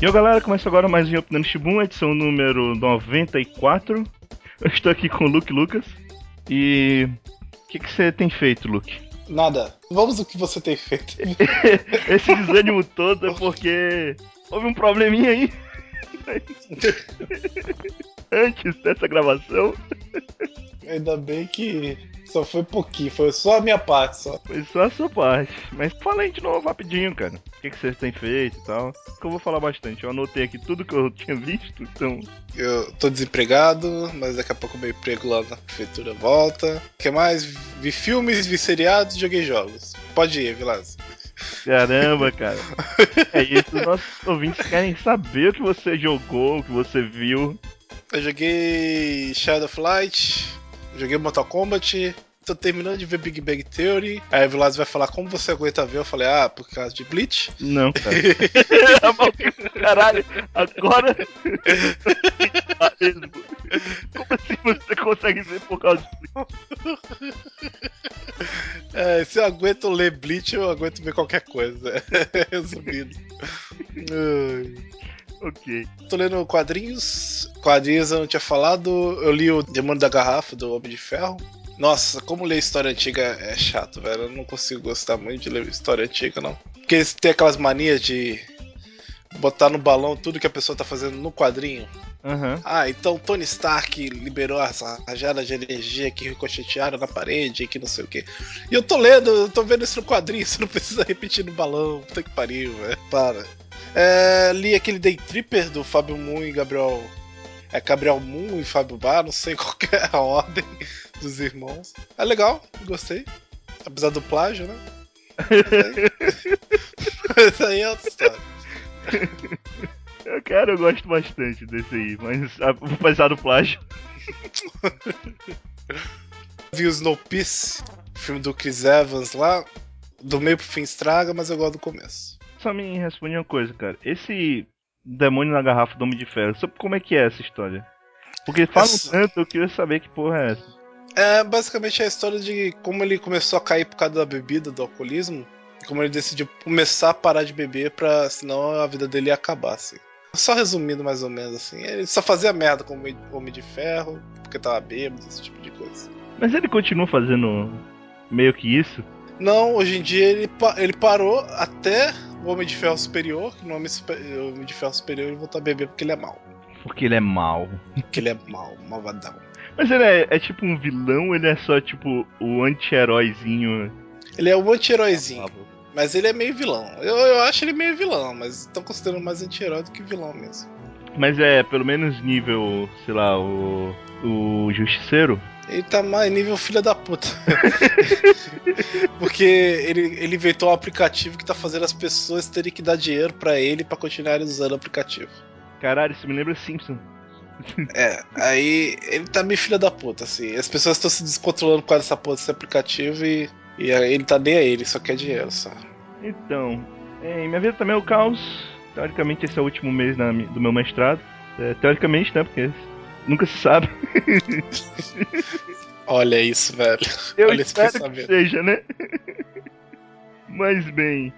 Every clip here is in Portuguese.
E ó, galera, começa agora mais um Opinando Shibun, edição número 94. Eu estou aqui com o Luke Lucas. E. O que você tem feito, Luke? Nada. Vamos o que você tem feito. Esse desânimo todo é porque houve um probleminha aí. Antes dessa gravação. Ainda bem que só foi pouquinho, foi só a minha parte só. Foi só a sua parte. Mas fala aí de novo rapidinho, cara. O que, que vocês têm feito e tal. Que eu vou falar bastante. Eu anotei aqui tudo que eu tinha visto, então. Eu tô desempregado, mas daqui a pouco meu emprego lá na prefeitura volta. O que mais? Vi filmes, vi seriados, joguei jogos. Pode ir, Vilas. Caramba, cara. é isso, os nossos ouvintes querem saber o que você jogou, o que você viu. Eu joguei Shadow of Light, joguei Mortal Kombat, tô terminando de ver Big Bang Theory. Aí o Vilas vai falar como você aguenta ver. Eu falei, ah, por causa de Bleach. Não, cara. Caralho, agora. Como assim você consegue ver por causa de Bleach? É, se eu aguento ler Bleach, eu aguento ver qualquer coisa. Resumido. Ok. Tô lendo quadrinhos. Quadrinhos eu não tinha falado. Eu li o Demônio da Garrafa, do Homem de Ferro. Nossa, como ler história antiga é chato, velho. Eu não consigo gostar muito de ler história antiga, não. Porque eles têm aquelas manias de botar no balão tudo que a pessoa tá fazendo no quadrinho. Uhum. Ah, então Tony Stark liberou as rajadas de energia que ricochetearam na parede, que não sei o que. E eu tô lendo, eu tô vendo isso no quadrinho, você não precisa repetir no balão. Puta que pariu, velho. Para. É, li aquele Day Tripper do Fábio Moon e Gabriel. É Gabriel Moon e Fábio Bar, não sei qual é a ordem dos irmãos. É legal, gostei. Apesar do plágio, né? Isso aí é outra história. Cara, eu gosto bastante desse aí, mas apesar do plágio. Vi o Snowpiece, filme do Chris Evans lá. Do meio pro fim estraga, mas eu gosto do começo. Só me responde uma coisa, cara. Esse demônio na garrafa do Homem de Ferro, sabe como é que é essa história? Porque falam Essa- tanto, eu queria saber que porra é essa. É basicamente a história de como ele começou a cair por causa da bebida, do alcoolismo. E como ele decidiu começar a parar de beber pra senão a vida dele ia acabar, assim. Só resumindo mais ou menos assim. Ele só fazia merda como Homem de Ferro, porque tava bêbado, esse tipo de coisa. Mas ele continua fazendo meio que isso? Não, hoje em dia ele, pa- ele parou até o Homem de Ferro Superior, que no Homem, Super- Homem de Ferro Superior ele voltou a beber porque ele é mau. Porque ele é mal. Porque ele é mau, malvadão. Mas ele é, é tipo um vilão ou ele é só tipo o anti-heróizinho? Ele é o anti-heróizinho, mas ele é meio vilão. Eu, eu acho ele meio vilão, mas estão considerando mais anti-herói do que vilão mesmo. Mas é pelo menos nível, sei lá, o. O Justiceiro? Ele tá mais nível filha da puta. Porque ele, ele inventou um aplicativo que tá fazendo as pessoas terem que dar dinheiro pra ele pra continuarem usando o aplicativo. Caralho, isso me lembra Simpson. É, aí ele tá meio filha da puta, assim. As pessoas estão se descontrolando com essa porra desse aplicativo e, e ele tá nem aí, ele só quer dinheiro, só. Então, é, minha vida também é o caos. Teoricamente esse é o último mês na do meu mestrado. É, teoricamente, né? Porque nunca se sabe. Olha isso, velho. Eu Olha espero que seja, né? Mas bem,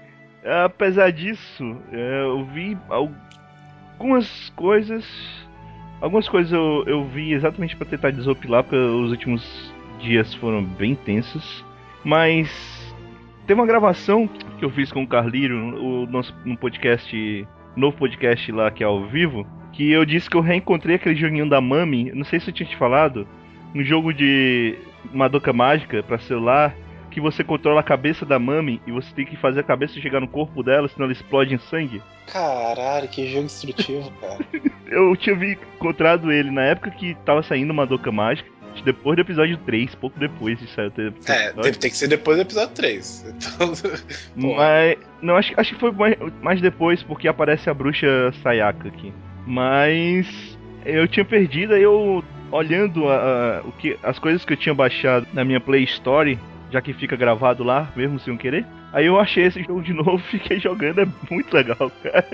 apesar disso, é, eu vi algumas coisas. Algumas coisas eu, eu vi exatamente para tentar desopilar, porque os últimos dias foram bem tensos. Mas tem uma gravação que eu fiz com o Carlírio, o nosso no podcast, novo podcast lá que é ao vivo, que eu disse que eu reencontrei aquele joguinho da Mami, não sei se eu tinha te falado, um jogo de Madoka Mágica pra celular que você controla a cabeça da Mami e você tem que fazer a cabeça chegar no corpo dela, senão ela explode em sangue. Caralho, que jogo destrutivo, cara. Eu tinha encontrado ele na época que tava saindo Madoka Mágica, depois do episódio 3, pouco depois de sair o É, deve ter que ser depois do episódio 3. Então. Mas. Não, acho, acho que foi mais, mais depois, porque aparece a bruxa Sayaka aqui. Mas. Eu tinha perdido, aí eu. Olhando a, a- o que, as coisas que eu tinha baixado na minha Play Store, já que fica gravado lá, mesmo sem eu querer. Aí eu achei esse jogo de novo fiquei jogando, é muito legal, cara.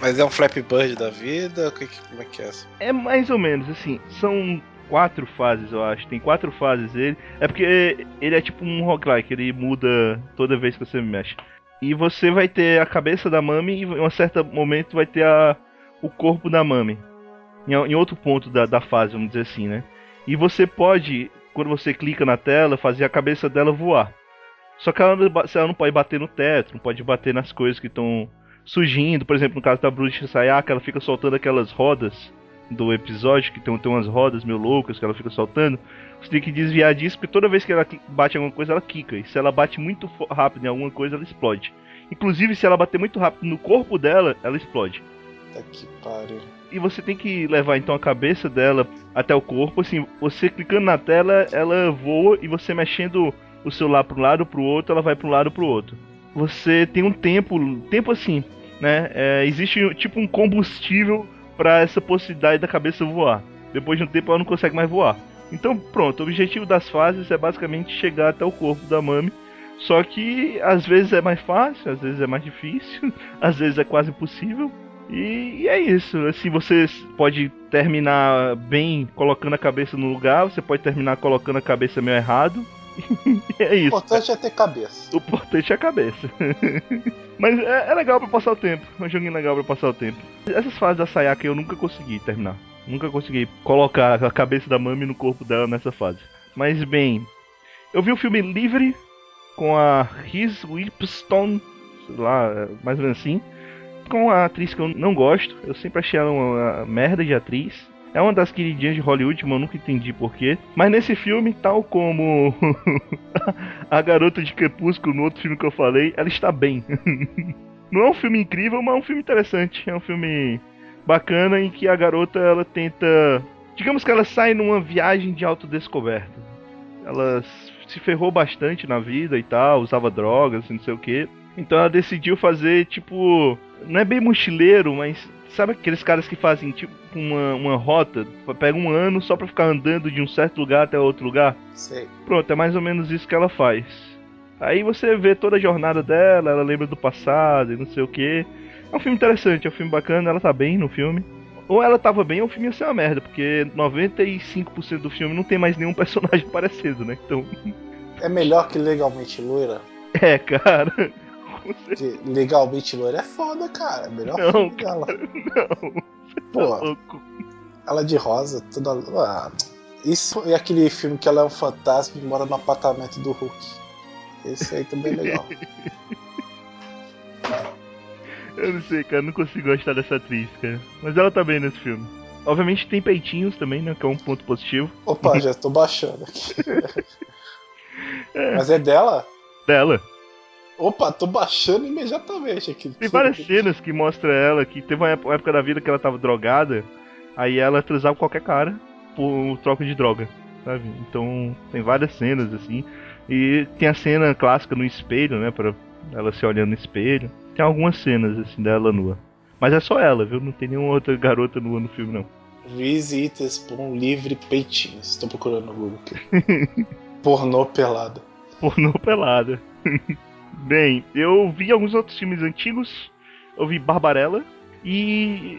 mas é um Flappy Bird da vida? Que- Como é que é? É mais ou menos, assim, são quatro fases, eu acho. Tem quatro fases ele. É porque ele é tipo um roguelike, ele muda toda vez que você mexe. E você vai ter a cabeça da Mami e em um certo momento vai ter a, o corpo da Mami. Em, em outro ponto da, da fase, vamos dizer assim, né? E você pode, quando você clica na tela, fazer a cabeça dela voar. Só que ela, ela não pode bater no teto, não pode bater nas coisas que estão surgindo. Por exemplo, no caso da Bruxa Sayaka, ela fica soltando aquelas rodas do episódio, que tem, tem umas rodas meio loucas que ela fica soltando. Você tem que desviar disso, porque toda vez que ela bate em alguma coisa, ela quica. E se ela bate muito rápido em alguma coisa, ela explode. Inclusive, se ela bater muito rápido no corpo dela, ela explode. Tá que pariu. E você tem que levar então a cabeça dela até o corpo. Assim, você clicando na tela, ela voa e você mexendo o celular para um lado para o outro, ela vai para um lado para o outro. Você tem um tempo, tempo assim, né? É, existe tipo um combustível para essa possibilidade da cabeça voar. Depois de um tempo ela não consegue mais voar. Então, pronto, o objetivo das fases é basicamente chegar até o corpo da Mami. Só que às vezes é mais fácil, às vezes é mais difícil, às vezes é quase impossível. E, e, é isso. Assim, você pode terminar bem colocando a cabeça no lugar, você pode terminar colocando a cabeça meio errado. é isso. O importante é ter cabeça. O importante é a cabeça. Mas é, é, legal pra passar o tempo. É um joguinho legal pra passar o tempo. Essas fases da Sayaka eu nunca consegui terminar. Nunca consegui colocar a cabeça da Mami no corpo dela nessa fase. Mas bem, eu vi o filme Livre com a Reese Whipstone, sei lá, mais ou menos assim. Com a atriz que eu não gosto. Eu sempre achei ela uma merda de atriz. É uma das queridinhas de Hollywood, mas eu nunca entendi porquê. Mas nesse filme, tal como a garota de Crepúsculo no outro filme que eu falei, ela está bem. Não é um filme incrível, mas é um filme interessante. É um filme bacana em que a garota ela tenta. Digamos que ela sai numa viagem de autodescoberta. Ela se ferrou bastante na vida e tal, usava drogas, não sei o que. Então ela decidiu fazer tipo. Não é bem mochileiro, mas Sabe aqueles caras que fazem tipo uma, uma rota, pega um ano só pra ficar andando de um certo lugar até outro lugar? Sei. Pronto, é mais ou menos isso que ela faz. Aí você vê toda a jornada dela, ela lembra do passado e não sei o que. É um filme interessante, é um filme bacana, ela tá bem no filme. Ou ela tava bem ou o filme ia ser uma merda, porque 95% do filme não tem mais nenhum personagem parecido, né? Então. É melhor que legalmente loira? É, cara. Legalmente loira é foda, cara. É melhor não, filme dela. Não. Pô, tá louco. ela de rosa, toda. Ah, isso e aquele filme que ela é um fantasma e mora no apartamento do Hulk. Esse aí também é legal. Eu não sei, cara, não consigo gostar dessa atriz, cara. Mas ela tá bem nesse filme. Obviamente tem peitinhos também, né? Que é um ponto positivo. Opa, já tô baixando aqui. é. Mas é dela? Dela. Opa, tô baixando imediatamente aqui. Tem várias cenas que mostra ela que teve uma época da vida que ela tava drogada, aí ela transava com qualquer cara por troca de droga, sabe? Então tem várias cenas assim. E tem a cena clássica no espelho, né? Pra ela se olhando no espelho. Tem algumas cenas assim dela nua. Mas é só ela, viu? Não tem nenhuma outra garota nua no filme, não. Visitas por um livre peitinhos. Estou procurando no Google aqui. Pornô pelada. Pornô pelada. Bem, eu vi alguns outros filmes antigos. Eu vi Barbarella. E.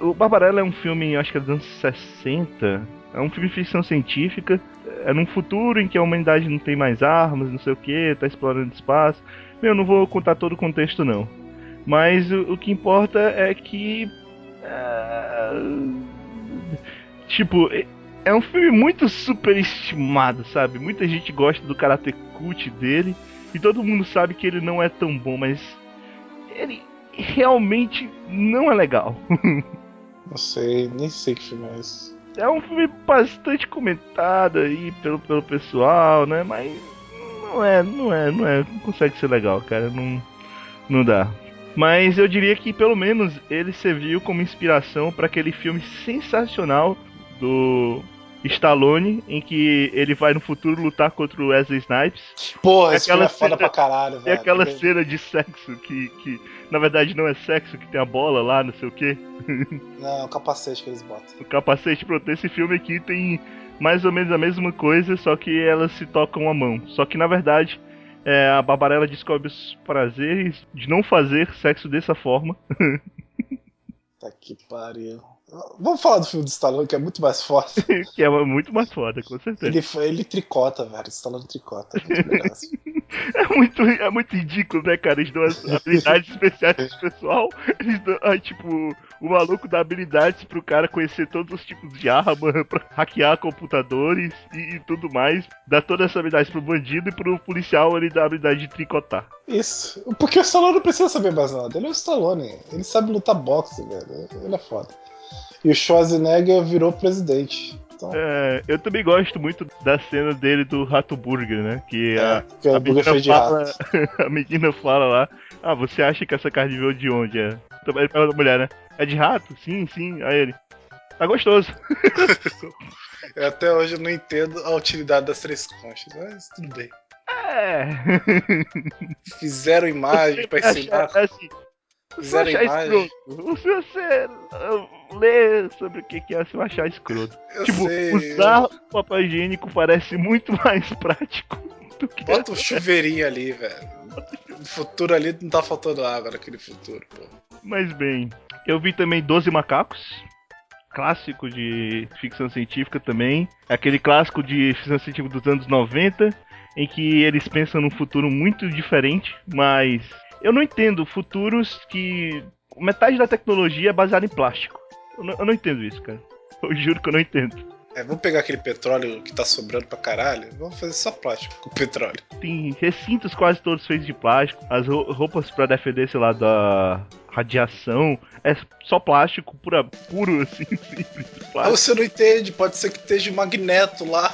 O Barbarella é um filme, acho que é dos anos 60. É um filme de ficção científica. É num futuro em que a humanidade não tem mais armas, não sei o que, tá explorando espaço. Eu não vou contar todo o contexto, não. Mas o, o que importa é que. Uh, tipo, é um filme muito superestimado, sabe? Muita gente gosta do caráter cult dele. E todo mundo sabe que ele não é tão bom, mas ele realmente não é legal. não sei, nem sei que filme é esse. É um filme bastante comentado aí pelo, pelo pessoal, né? Mas não é, não é, não é, não consegue ser legal, cara, não, não dá. Mas eu diria que pelo menos ele serviu como inspiração para aquele filme sensacional do Stallone, em que ele vai no futuro lutar contra o Wesley Snipes. Porra, esse filme é foda pra caralho, velho. É aquela cena de sexo que, que, na verdade, não é sexo, que tem a bola lá, não sei o quê. Não, é o capacete que eles botam. O capacete, pronto, esse filme aqui tem mais ou menos a mesma coisa, só que elas se tocam a mão. Só que, na verdade, é, a Barbarella descobre os prazeres de não fazer sexo dessa forma. tá que pariu. Vamos falar do filme do Stallone, que é muito mais forte. que é muito mais foda, com certeza. Ele, ele tricota, velho. Stallone tricota. É muito assim. É muito, é muito ridículo, né, cara? Eles dão as habilidades especiais pro pessoal. Eles dão, aí, tipo, o maluco dá habilidades pro cara conhecer todos os tipos de arma, pra hackear computadores e, e tudo mais. Dá toda essa habilidade pro bandido e pro policial ele dá a habilidade de tricotar. Isso. Porque o Stallone não precisa saber mais nada. Ele é o Stallone. Ele sabe lutar boxe, velho. Ele é foda. E o Schwarzenegger virou presidente. Então, É, eu também gosto muito da cena dele do Rato Burger, né? Que a, é, que é a, Burger menina fala, a menina fala lá, ah, você acha que essa carne veio de onde? É? Ele pergunta a mulher, né? É de rato? Sim, sim. Aí ele, tá gostoso. Eu até hoje não entendo a utilidade das três conchas, mas tudo bem. É. Fizeram imagem pra ensinar. acha- assim, você Fizeram achar imagem. escroto. Se você uh, ler sobre o que é, você vai achar escroto. Eu tipo, sei. usar o papel higiênico parece muito mais prático do que. Bota um chuveirinho ali, velho. No futuro ali não tá faltando água naquele futuro, pô. Mas bem, eu vi também 12 Macacos. Clássico de ficção científica também. Aquele clássico de ficção científica dos anos 90, em que eles pensam num futuro muito diferente, mas eu não entendo futuros que metade da tecnologia é baseada em plástico. Eu não, eu não entendo isso, cara. Eu juro que eu não entendo. É, vamos pegar aquele petróleo que tá sobrando pra caralho. Vamos fazer só plástico com petróleo. Tem recintos quase todos feitos de plástico. As ro- roupas pra defender, sei lá, da radiação. É só plástico, pura, puro, assim, simples. Ah, você não entende, pode ser que esteja magneto lá.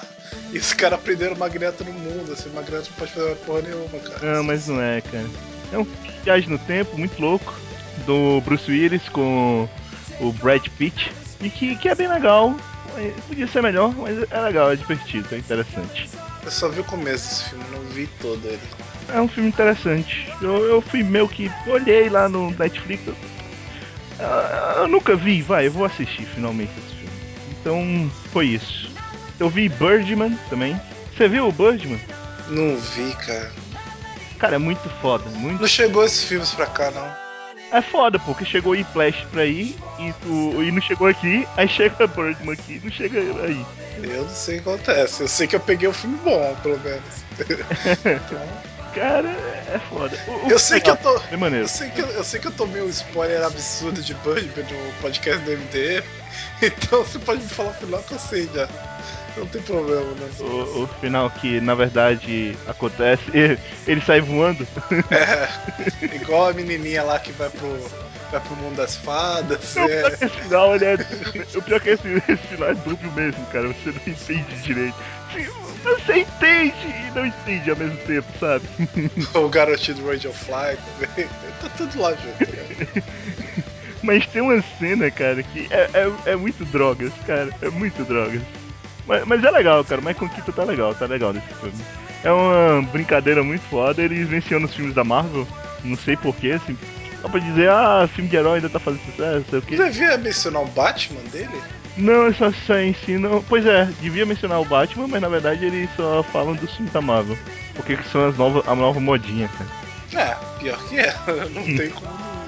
E os caras prenderam magneto no mundo. Esse magneto não pode fazer uma porra nenhuma, cara. Não, mas não é, cara. É um viagem no tempo muito louco. Do Bruce Willis com o Brad Pitt. E que, que é bem legal. Podia ser melhor, mas é legal, é divertido, é interessante. Eu só vi o começo desse filme, não vi todo ele. É um filme interessante. Eu, eu fui meio que. Olhei lá no Netflix. Eu, eu- eu nunca vi, vai, eu vou assistir finalmente esse filme. Então, foi isso. Eu vi Birdman também. Você viu o Birdman? Não vi, cara. Cara, é muito foda, muito Não chegou esses filmes pra cá, não. É foda, porque chegou aí Flash pra aí e, tu, e não chegou aqui, aí chega Birdman aqui não chega aí. Eu não sei o que acontece. Eu sei que eu peguei um filme bom, pelo menos. Então, Cara, é foda. O- o- eu sei que eu tô. É. Eu sei, que, eu eu sei que eu tomei um spoiler absurdo de Birdman no podcast do MDM, então você pode me falar o final que eu sei já. Não tem problema, né? O, o final que na verdade acontece, ele sai voando. É, igual a menininha lá que vai pro, vai pro mundo das fadas. É, esse final ele é. O pior que esse, esse final é dúbio mesmo, cara. Você não entende direito. Você entende e não entende ao mesmo tempo, sabe? o garotinho do Radio Fly também. Tá tudo lá junto, né? Mas tem uma cena, cara, que é, é, é muito drogas, cara. É muito drogas. Mas, mas é legal, cara. O Michael Keaton tá legal, tá legal nesse filme. É uma brincadeira muito foda. Eles mencionam os filmes da Marvel. Não sei porquê, assim. Só pra dizer, ah, filme de herói ainda tá fazendo sucesso, sei o quê. Você devia mencionar o Batman dele? Não, só, só ensinam. Pois é, devia mencionar o Batman, mas na verdade eles só falam dos filmes da Marvel. Porque que são as novas, a nova modinha, cara. É, pior que é. Não tem como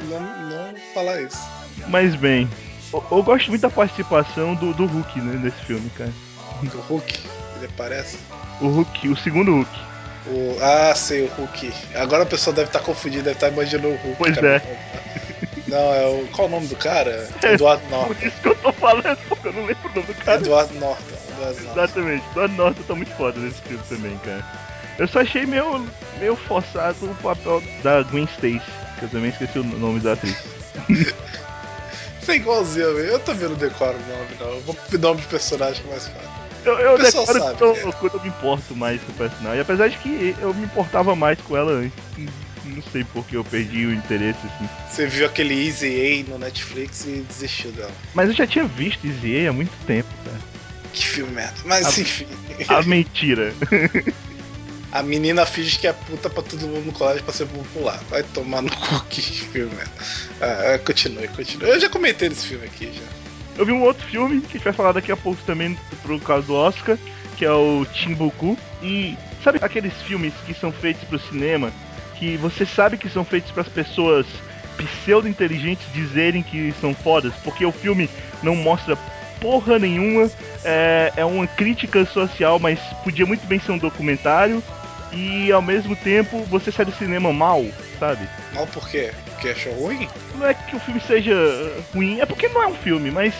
não, não falar isso. Mas bem, eu, eu gosto muito da participação do, do Hulk né, nesse filme, cara. O Hulk, ele aparece. O Hulk, o segundo Hulk. O, ah, sei, o Hulk. Agora a pessoa deve estar confundida, deve estar imaginando o Hulk. Pois cara. é. Não, é o. Qual o nome do cara? Eduardo Por Norton. isso que eu tô falando, porque eu não lembro o nome do cara. Eduardo Norton. Eduardo Norton. Exatamente, Eduardo Norton tá muito foda nesse filme também, cara. Eu só achei meio, meio forçado o papel da Gwen Stacy, que eu também esqueci o nome da atriz. Você é igualzinho. Eu também não decoro o nome, não. Eu vou pro nome de personagem é mais fácil. Eu, eu decoro sabe, eu- né? quando eu me importo mais com o personagem. Apesar de que eu me importava mais com ela antes. Não sei porque eu perdi o interesse, assim. Você viu aquele Easy A no Netflix e desistiu dela. Mas eu já tinha visto Easy A há muito tempo, cara. Que filme merda. Mas Ah. enfim. A mentira. A menina finge que é puta pra todo mundo no colégio pra ser popular. Vai tomar no cu que filme merda. Ah, ah, continue, continue. Eu já comentei desse filme aqui já. Eu vi um outro filme que a gente vai falar daqui a pouco também por causa do Oscar, que é o Timbuku. E sabe aqueles filmes que são feitos pro cinema, que você sabe que são feitos para as pessoas pseudo-inteligentes dizerem que são fodas, porque o filme não mostra porra nenhuma, é, é uma crítica social, mas podia muito bem ser um documentário, e ao mesmo tempo você sai do cinema mal, sabe? Mal por quê? Porque achou ruim? Não é que o filme seja ruim, é porque não é um filme, mas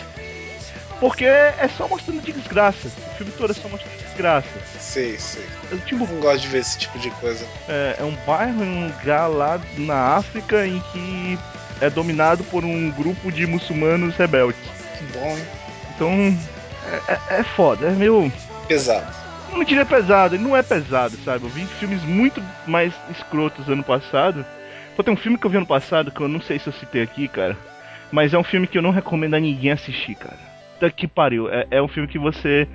porque é só mostrando de desgraça. O filme todo é só mostrando de desgraça. Sei, sei. Eu, tipo, Não gosto de ver esse tipo de coisa. é, é um bairro, um lugar lá na África em que é dominado por um grupo de muçulmanos rebeldes. Que bom, hein? Então, é, é- é foda, é meio. Pesado. Não diria pesado, ele não é pesado, sabe? Eu vi filmes muito mais escrotos ano passado. Pô, tem um filme que eu vi ano passado que eu não sei se eu citei aqui, cara. Mas é um filme que eu não recomendo a ninguém assistir, cara. Puta que pariu. É, é um filme que você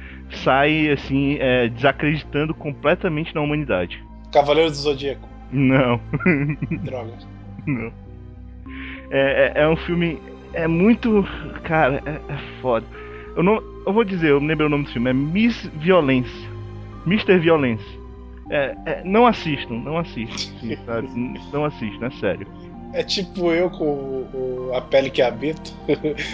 sai, assim, é, desacreditando completamente na humanidade. Cavaleiro do Zodíaco. Não, Droga. não. É, é, é um filme. É muito. Cara, é, é foda. Eu não. Eu vou dizer, eu não lembrei o nome do filme. É Miss Violência. Mr. Violência. É, é, não assistam, não assistam, sim, sabe? N- Não assistam, é sério. É tipo eu com o- o- a pele que habito.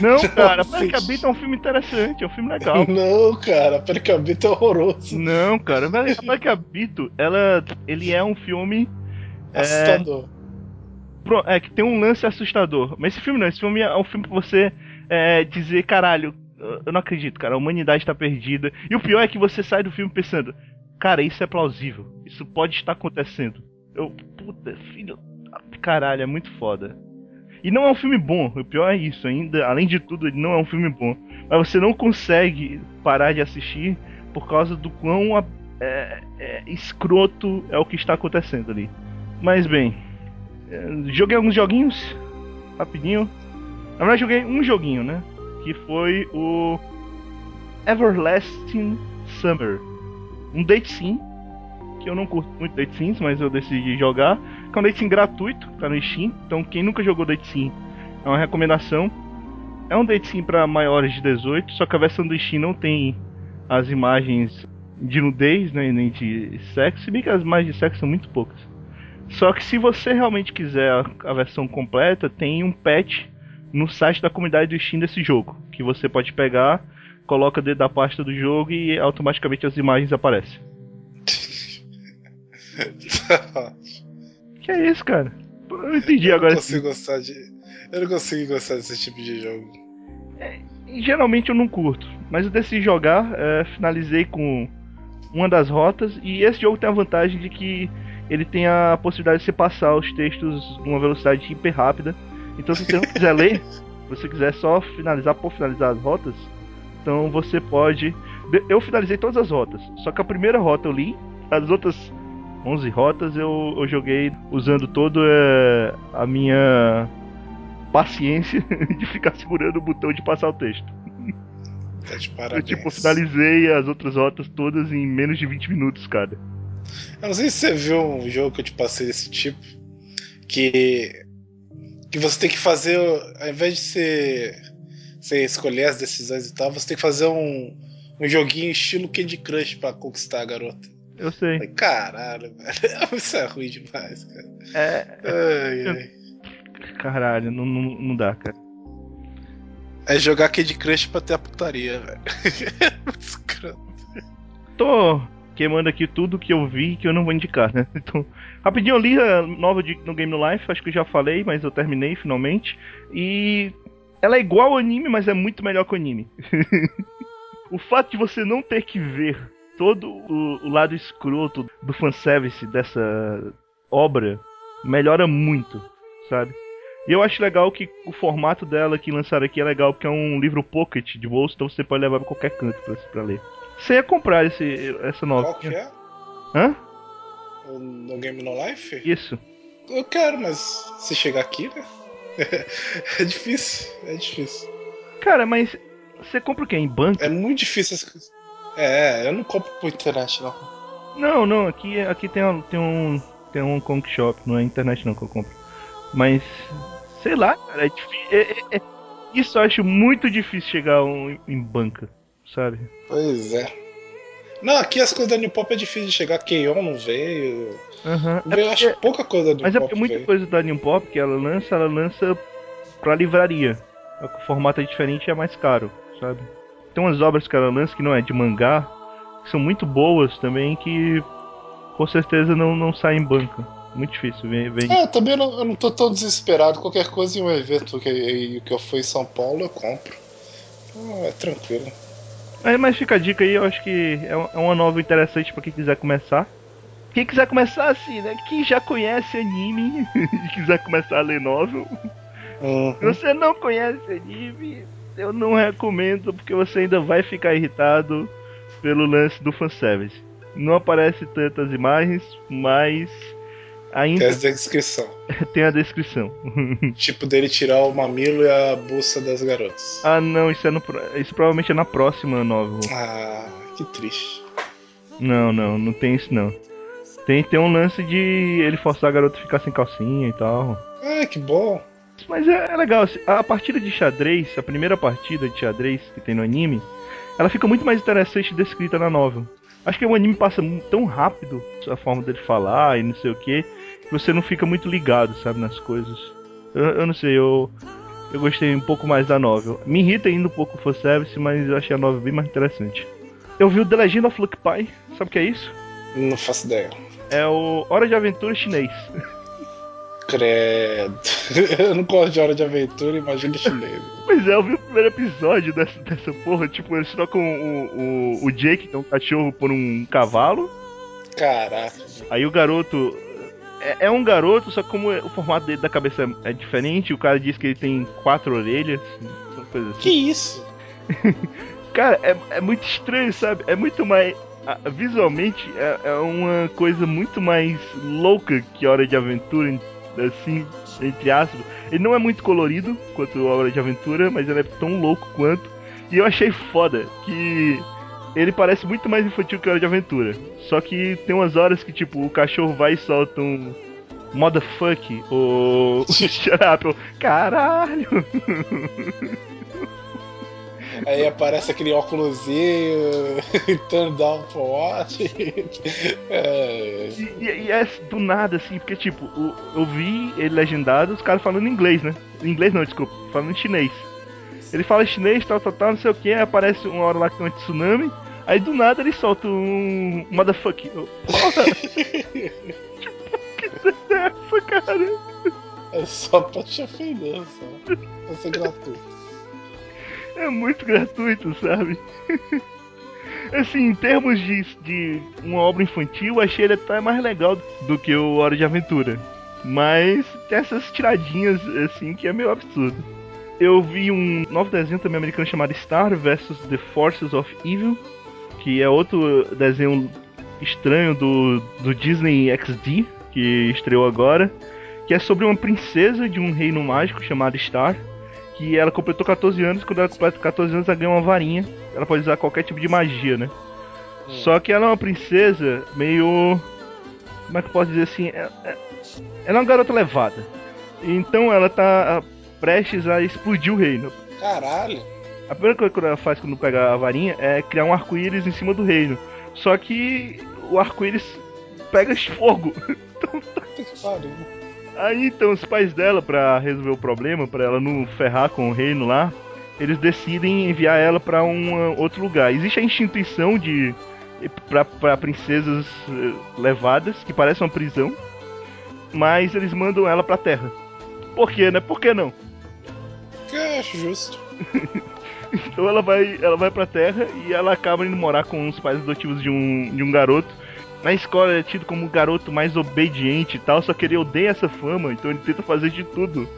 Não, cara, Não Pele que. Habita é um filme interessante, é um filme legal. Não, cara, a pele que habito é horroroso. Não, cara, Pele Pele que Habito, ela, ele é um filme Assustador. Pro- É, que tem um lance assustador. Mas esse filme não, esse filme é um filme pra você é, dizer, caralho, eu não acredito, cara, a humanidade tá perdida. E o pior é que você sai do filme pensando, cara, isso é plausível. Isso pode estar acontecendo. Eu, puta, filho. Caralho, é muito foda. E não é um filme bom, o pior é isso, ainda, além de tudo, ele não é um filme bom. Mas você não consegue parar de assistir por causa do quão a- é, é, escroto é o que está acontecendo ali. Mas bem, é, joguei alguns joguinhos, rapidinho. Na verdade, joguei um joguinho, né? Que foi o Everlasting Summer. Um date sim, que eu não curto muito date sims, mas eu decidi jogar. Que é um date sim gratuito, tá no Steam. Então quem nunca jogou date sim, é uma recomendação. É um date sim para maiores de 18, só que a versão do Steam não tem as imagens de nudez, né, nem de sexo, se bem que as imagens de sexo são muito poucas. Só que se você realmente quiser a, a versão completa, tem um patch no site da comunidade do Steam desse jogo, que você pode pegar, coloca dentro da pasta do jogo e automaticamente as imagens aparecem. Que é isso, cara? Eu não entendi eu agora. não consigo gostar de. Eu não consigo gostar desse tipo de jogo. E Geralmente eu não curto, mas eu decidi jogar, é, finalizei com uma das rotas e esse jogo tem a vantagem de que ele tem a possibilidade de você passar os textos numa velocidade hiper rápida. Então se você não quiser ler, se você quiser só finalizar por finalizar as rotas, então você pode. de- Eu finalizei todas as rotas, só que a primeira rota eu li, as outras 11 rotas eu, eu joguei usando todo é, a minha paciência de ficar segurando o botão de passar o texto. Tá de Eu parabéns. tipo finalizei as outras rotas todas em menos de 20 minutos cada. Eu não sei se você viu um jogo que eu te passei desse tipo. Que. Que você tem que fazer. Ao invés de você, você escolher as decisões e tal, você tem que fazer um, um joguinho estilo Candy Crush pra conquistar a garota. Eu sei. Falei, Caralho, velho. Isso é ruim demais, cara. É. Ai, ai. Caralho, não, não, não dá, cara. É jogar Candy Crush pra ter a putaria, velho. Escroto. Tô queimando aqui tudo que eu vi que eu não vou indicar, né? Então, rapidinho eu li a nova de, no Game No Life, acho que eu já falei, mas eu terminei finalmente. E ela é igual ao anime, mas é muito melhor que o anime. o fato de você não ter que ver todo o, o lado escroto do fanservice dessa obra melhora muito, sabe? E eu acho legal que o formato dela que lançaram aqui é legal, porque é um livro pocket de bolso, então você pode levar pra qualquer canto pra, pra ler. Você ia comprar esse, essa nova? Qual que é? Hã? No Game No Life? Isso. Eu quero, mas se chegar aqui, né? É difícil, é difícil. Cara, mas você compra o quê? Em banco? É muito difícil as coisas. É, eu não compro por internet, não. Não, não, aqui, aqui tem, um- tem um. Tem um Kong Shop, não é internet não que eu compro. Mas. Sei lá, cara, é difícil. é- é- é- isso eu acho muito difícil chegar um- em banca, sabe? Pois é. Não, aqui as coisas da New Pop é difícil de chegar. Keion não veio. Veio, É acho porque- que pouca coisa da New Mas é Pop porque muita veio. coisa da New Pop que ela lança, ela lança pra livraria. O formato é diferente e é mais caro, sabe? Tem umas obras que ela lança que não é de mangá, que são muito boas também, que com certeza não, não saem em banca. Muito difícil, vem. vem. É, eu também não, eu não tô tão desesperado. Qualquer coisa em um evento que, que eu fui em São Paulo, eu compro. Ah, é tranquilo. Mas, mas fica a dica aí, eu acho que é é uma nova interessante pra quem quiser começar. Quem quiser começar assim, né? Quem já conhece anime e quiser começar a ler novel, Uhum. Se você não conhece anime, eu não recomendo porque você ainda vai ficar irritado pelo lance do fanservice. Não aparece tantas imagens, mas Tem ainda a descrição. tem a descrição. Tipo dele tirar o mamilo e a buça das garotas. ah, não, isso é no, isso provavelmente é na próxima novel. Ah, que triste. Não, não, não tem isso não. Tem, tem um lance de ele forçar a garota a ficar sem calcinha e tal. Ah, que bom. Mas é, é legal, a partida de xadrez, a primeira partida de xadrez que tem no anime, ela fica muito mais interessante descrita na novel. Acho que o anime passa tão rápido a forma dele falar e não sei o que você não fica muito ligado, sabe, nas coisas. Eu, eu não sei, eu, eu gostei um pouco mais da novel. Me irrita ainda um pouco o fanservice, mas eu achei a novel bem mais interessante. Eu vi o The Legend of Luke Pai, sabe o que é isso? Não faço ideia. É o Hora de Aventura chinês. Credo. Eu não gosto de hora de aventura, imagina chinês. Pois é, eu vi o primeiro episódio dessa, dessa porra, tipo, eles trocam o, o, o Jake, que é um cachorro, por um cavalo. Caraca. Aí o garoto. É, é um garoto, só que como o formato dele da cabeça é, diferente, o cara diz que ele tem quatro orelhas, uma coisa assim. Que isso? Cara, é, é muito estranho, sabe? É muito mais. Visualmente é, é uma coisa muito mais louca que Hora de Aventura, assim, entre aspas. Ele não é muito colorido quanto Hora de Aventura, mas ele é tão louco quanto. E eu achei foda que ele parece muito mais infantil que Hora de Aventura. Só que tem umas horas que, tipo, o cachorro vai e solta um. Motherfuck, ou. Shut up, caralho! Aí aparece aquele óculosinho, turn down for what? É, E, e- é do nada, assim, porque, tipo, o- eu vi ele legendado, os caras falando inglês, né? Inglês não, desculpa, falando chinês. Ele fala chinês, tal, tal, tal, não sei o que, aparece uma hora lá que tem um tsunami, aí do nada ele solta um motherfucker. Eu, Porra! que coisa é essa, cara? é só pra te ofender, só. Pra ser gratuito. É muito gratuito, sabe? assim, em termos de, de uma obra infantil, eu achei ele até mais legal do que o Hora de Aventura. Mas tem essas tiradinhas, assim, que é meio absurdo. Eu vi um novo desenho também americano chamado Star vs The Forces of Evil, que é outro desenho estranho do, do Disney XD, que estreou agora, que é sobre uma princesa de um reino mágico chamado Star, que ela completou 14 anos, quando ela completa 14 anos ela ganha uma varinha. Ela pode usar qualquer tipo de magia, né? Só que ela é uma princesa meio. Como é que eu posso dizer assim? É- é- Ela é uma garota levada. Então ela tá prestes a explodir o reino. Caralho. A primeira coisa que ela faz quando pega a varinha é criar um arco-íris em cima do reino. Só que o arco-íris pega fogo. Que pariu. Aí então os pais dela, pra resolver o problema, pra ela não ferrar com o reino lá, eles decidem enviar ela pra um outro lugar. Existe a instituição de pra, pra princesas eh, levadas, que parece uma prisão, mas eles mandam ela pra Terra. Por quê, né? Por que não? Acho justo. Então ela vai, ela vai pra Terra e ela acaba indo morar com os pais adotivos de um, de um garoto. Na escola ele é tido como o garoto mais obediente e tal, só que ele odeia essa fama, então ele tenta fazer de tudo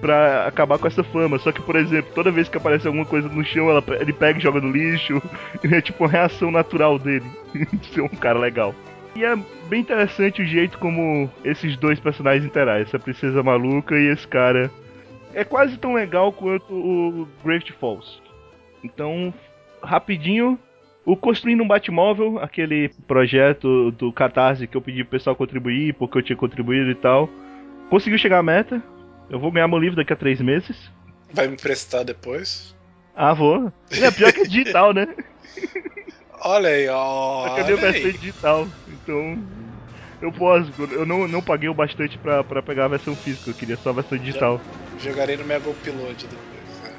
pra acabar com essa fama. Só que, por exemplo, toda vez que aparece alguma coisa no chão, ela, ele pega e joga no lixo. É tipo uma reação natural dele de ser um cara legal. E é bem interessante o jeito como esses dois personagens interagem, essa princesa maluca e esse cara. É quase tão legal quanto o Gravity Falls. Então, rapidinho, o Construindo um Batmóvel, aquele projeto do Catarse que eu pedi pro pessoal contribuir, porque eu tinha contribuído e tal, conseguiu chegar à meta. Eu vou ganhar meu livro daqui a três meses. Vai me emprestar depois? Ah, vou. É pior que é digital, né? Olha aí, ó. Minha versão é digital, então eu posso. Eu não, não paguei o bastante pra, pra pegar a versão física, eu queria só a versão digital. Jogarei no Mega Upload depois. Né?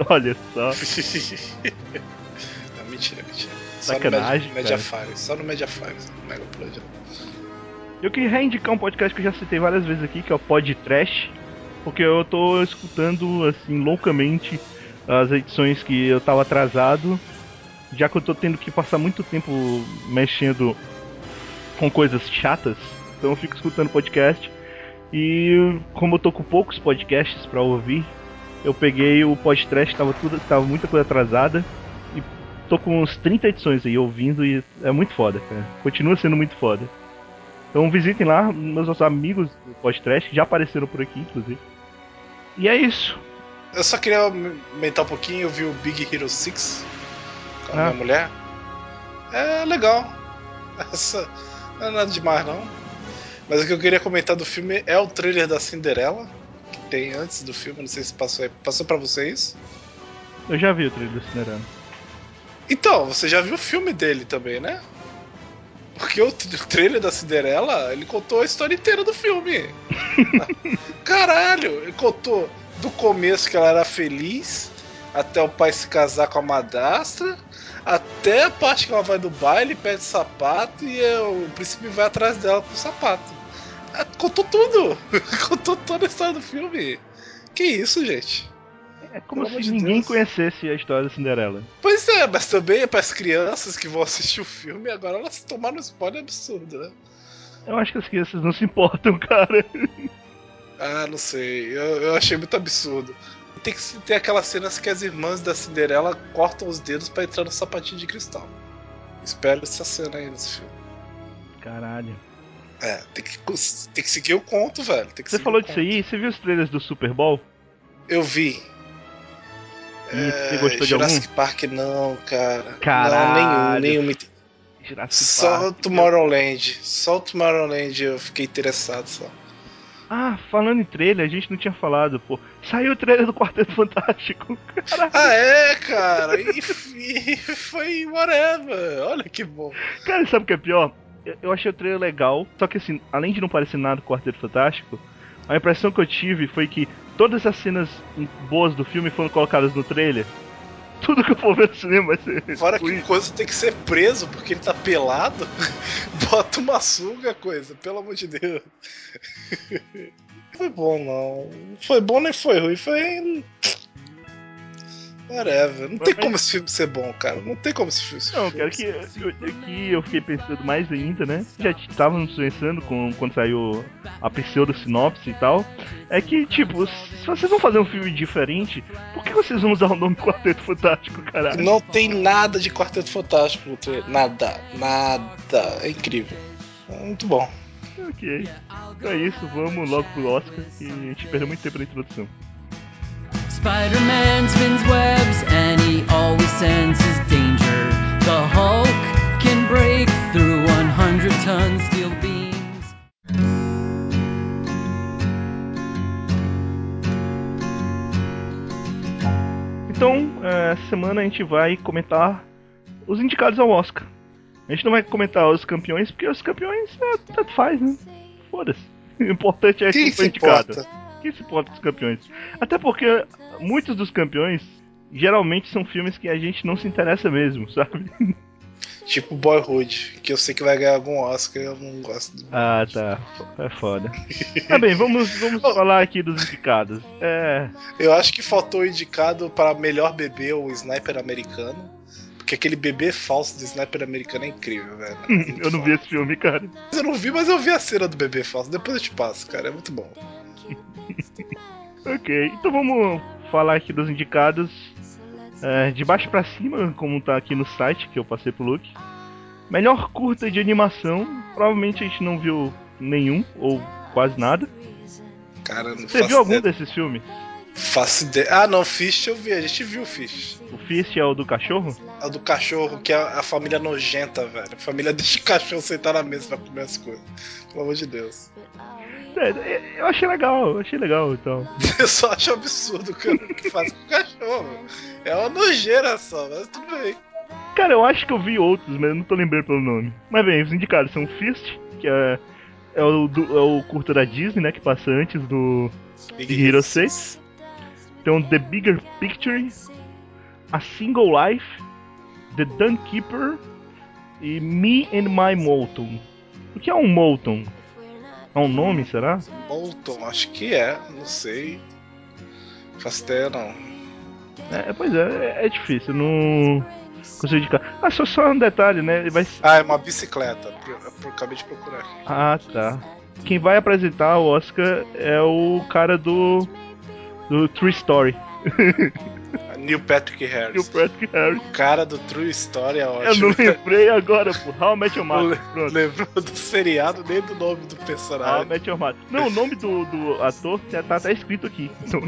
Olha só. não, mentira, mentira. Sacanagem. Só no Mediafire, só no Mediafire, no Mega Upload. Eu queria reindicar um podcast que eu já citei várias vezes aqui, que é o Pod Trash, porque eu tô escutando assim loucamente as edições que eu tava atrasado, já que eu tô tendo que passar muito tempo mexendo com coisas chatas, então eu fico escutando podcast. E como eu tô com poucos podcasts para ouvir, eu peguei o podcast, tava tudo, tava muita coisa atrasada e tô com uns 30 edições aí ouvindo e é muito foda, cara. Continua sendo muito foda. Então visitem lá, meus amigos do podcast já apareceram por aqui, inclusive. E é isso. Eu só queria aumentar um pouquinho, eu vi o Big Hero 6 com a ah. minha mulher. É legal. Essa não é nada demais não. Mas o que eu queria comentar do filme é o trailer da Cinderela, que tem antes do filme, não sei se passou aí. Passou pra vocês? Eu já vi o trailer da Cinderela. Então, você já viu o filme dele também, né? Porque o trailer da Cinderela, ele contou a história inteira do filme. Caralho, ele contou do começo que ela era feliz, até o pai se casar com a madrasta, até a parte que ela vai do baile, pede sapato e eu, o príncipe vai atrás dela com o sapato. Ah, contou tudo! contou toda a história do filme. Que isso, gente? É como Pelo se ninguém Deus. conhecesse a história da Cinderela. Pois é, mas também é para as crianças que vão assistir o filme agora elas tomaram um spoiler absurdo, né? Eu acho que as crianças não se importam, cara. Ah, não sei. Eu, eu achei muito absurdo. Tem que ter aquelas cenas que as irmãs da Cinderela cortam os dedos para entrar no sapatinho de cristal. Espero essa cena aí nesse filme. Caralho. É, tem que, tem que seguir o conto, velho. você falou disso aí? Você viu os trailers do Super Bowl? Eu vi. E você gostou de Jurassic algum? Park não, cara. Caralho. Não, nenhum, nenhum. Jurassic só Park. Tomorrowland. Só o Tomorrowland eu fiquei interessado só. Ah, falando em trailer, a gente não tinha falado, pô. Saiu o trailer do Quarteto Fantástico. Caralho. Ah, é, cara. E, e foi whatever. Olha que bom. Cara, sabe o que é pior? Eu achei o trailer legal, só que assim, além de não parecer nada do Quarteto Fantástico, a impressão que eu tive foi que todas as cenas boas do filme foram colocadas no trailer. Tudo que eu for ver no cinema vai ser. Fora que coisa tem que ser preso porque ele tá pelado, bota uma sunga, coisa, pelo amor de Deus. foi bom, não. Foi bom nem foi ruim, foi. Whatever. Não tem como esse filme ser bom, cara. Não tem como esse filme ser Não, cara, que eu, aqui eu fiquei pensando mais ainda, né? Já estávamos pensando com, quando saiu a pseudo-sinopse e tal. É que, tipo, se vocês vão fazer um filme diferente, por que vocês vão usar o nome Quarteto Fantástico, caralho? Não tem nada de Quarteto Fantástico Nada. Nada. É incrível. É muito bom. Ok. Então é isso, vamos logo pro Oscar, que a gente perdeu muito tempo na introdução. Spider-Man spins webs and he always sends his danger. The Hulk can break through 100 ton steel beams. Então, é, essa semana a gente vai comentar os indicados ao Oscar. A gente não vai comentar os campeões, porque os campeões é, tanto faz, né? Foda-se. O importante é que foi indicado. Importa? Que se importa com os campeões? Até porque muitos dos campeões geralmente são filmes que a gente não se interessa mesmo, sabe? Tipo Boyhood, que eu sei que vai ganhar algum Oscar e eu não gosto. Do ah, tá. É foda. tá bem, vamos, vamos falar aqui dos indicados. É... Eu acho que faltou indicado para melhor bebê o Sniper americano. Porque aquele bebê falso do Sniper americano é incrível, velho. É eu não vi esse filme, cara. Eu não vi, mas eu vi a cena do bebê falso. Depois eu te passo, cara. É muito bom. ok, então vamos falar aqui dos indicados é, de baixo para cima, como tá aqui no site que eu passei pro Luke. Melhor curta de animação, provavelmente a gente não viu nenhum ou quase nada. Cara, Você viu algum ideia. desses filmes? Faço ideia. Ah, não, Fish eu vi, a gente viu o Fish. O Fish é o do cachorro? É o do cachorro, que é a família nojenta, velho. A família deixa o cachorro sentar na mesa pra comer as coisas. Pelo amor de Deus. É, é, eu achei legal, eu achei legal então. Eu só acho absurdo o que faz com o cachorro. É uma nojeira só, mas tudo bem. Cara, eu acho que eu vi outros, mas eu não tô lembrando pelo nome. Mas bem, os indicados são Fist, que é, é, o, do, é o curta da Disney, né? Que passa antes do Big Hero 6. Então, The Bigger Picture, A Single Life, The Dunkeeper e Me and My Molton. O que é um Molton? É um nome, será? Molton, acho que é, não sei. Faz ideia não. É, pois é, é, é difícil, não consigo indicar. Ah, só, só um detalhe, né? Ele vai... Ah, é uma bicicleta, eu acabei de procurar. Ah, tá. Quem vai apresentar o Oscar é o cara do. Do True Story. Neil Patrick Harris. Neil Patrick Harris. O cara do True Story é ótimo. Eu não lembrei agora, pô. How I Met Your Mother. Lembrou do seriado nem do nome do personagem. How I Met Your Mother. Não, o nome do, do ator tá, tá, tá escrito aqui. Então,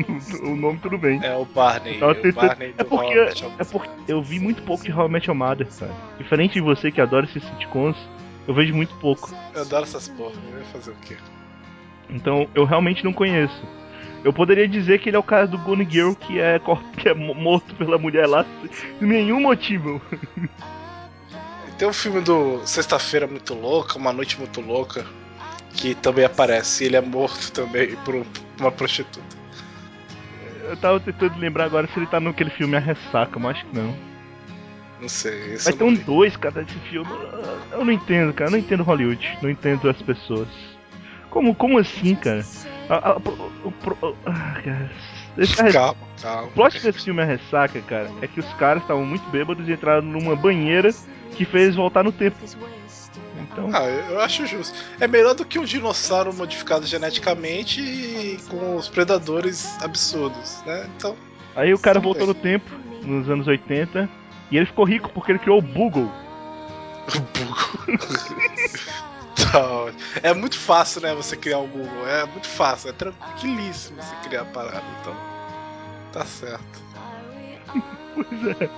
o nome tudo bem. É o Barney. Então, o Barney é, porque, é porque eu vi muito pouco de How I Met Your Mother, sabe? Diferente de você que adora esses sitcoms, eu vejo muito pouco. Eu adoro essas porra. Eu ia fazer o quê? Então, eu realmente não conheço. Eu poderia dizer que ele é o cara do Gone Girl que é, que é morto pela mulher lá sem nenhum motivo. Tem um filme do Sexta-feira Muito Louca, Uma Noite Muito Louca, que também aparece. Ele é morto também por uma prostituta. Eu tava tentando lembrar agora se ele tá naquele filme A Ressaca, mas acho que não. Não sei. Vai ter um dois, cara, desse filme. Eu não entendo, cara. Eu não entendo Hollywood. Não entendo as pessoas. Como, como assim, cara? A, a, o, o, ah, cara. Esse calma, calma. O plot desse filme é ressaca, cara, é que os caras estavam muito bêbados e entraram numa banheira que fez voltar no tempo. Então... Ah, eu acho justo. É melhor do que um dinossauro modificado geneticamente e com os predadores absurdos, né? Então. Aí o cara voltou no tempo, nos anos 80, e ele ficou rico porque ele criou o Google. O Google. É muito fácil, né, você criar o Google. É muito fácil, é tranquilíssimo você criar a parada, então. Tá certo. pois é.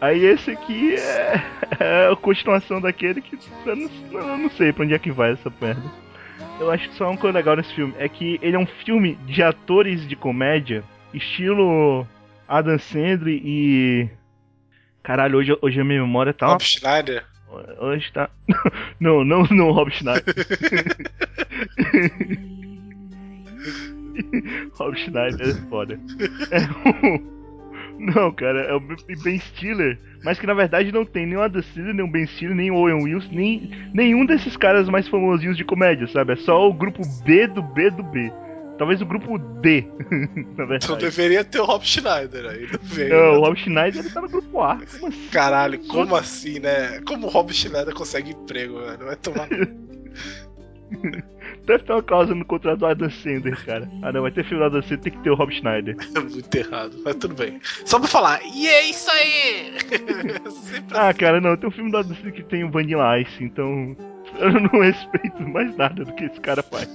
Aí esse aqui é, é a continuação daquele que eu não, eu não sei pra onde é que vai essa merda. Eu acho que só uma coisa legal nesse filme é que ele é um filme de atores de comédia, estilo Adam Sandler e. Caralho, hoje, hoje a minha memória tá. Rob Schneider? Hoje tá. Não, não, não, Rob Schneider. Rob Schneider é foda. É um... Não, cara, é o Ben Stiller, mas que na verdade não tem nem o Adam Sandler, nem o Ben Stiller, nem o Owen Wilson, nem nenhum desses caras mais famosinhos de comédia, sabe? É só o grupo B do B do B. Talvez o grupo D, na verdade. Então deveria ter o Rob Schneider aí, não veio. Não, o Rob Schneider ele tá no grupo A. Como assim? Caralho, como assim, né? Como o Rob Schneider consegue emprego, velho? Vai tomar. Deve ter uma causa no contrato do Adam Sandler, cara. Ah não, vai ter filme do Adam Sandler, tem que ter o Rob Schneider. É muito errado, mas tudo bem. Só pra falar, e é isso aí! ah, cara, não, tem um filme do Adam Sandler que tem o Vanilla Ice, então eu não respeito mais nada do que esse cara faz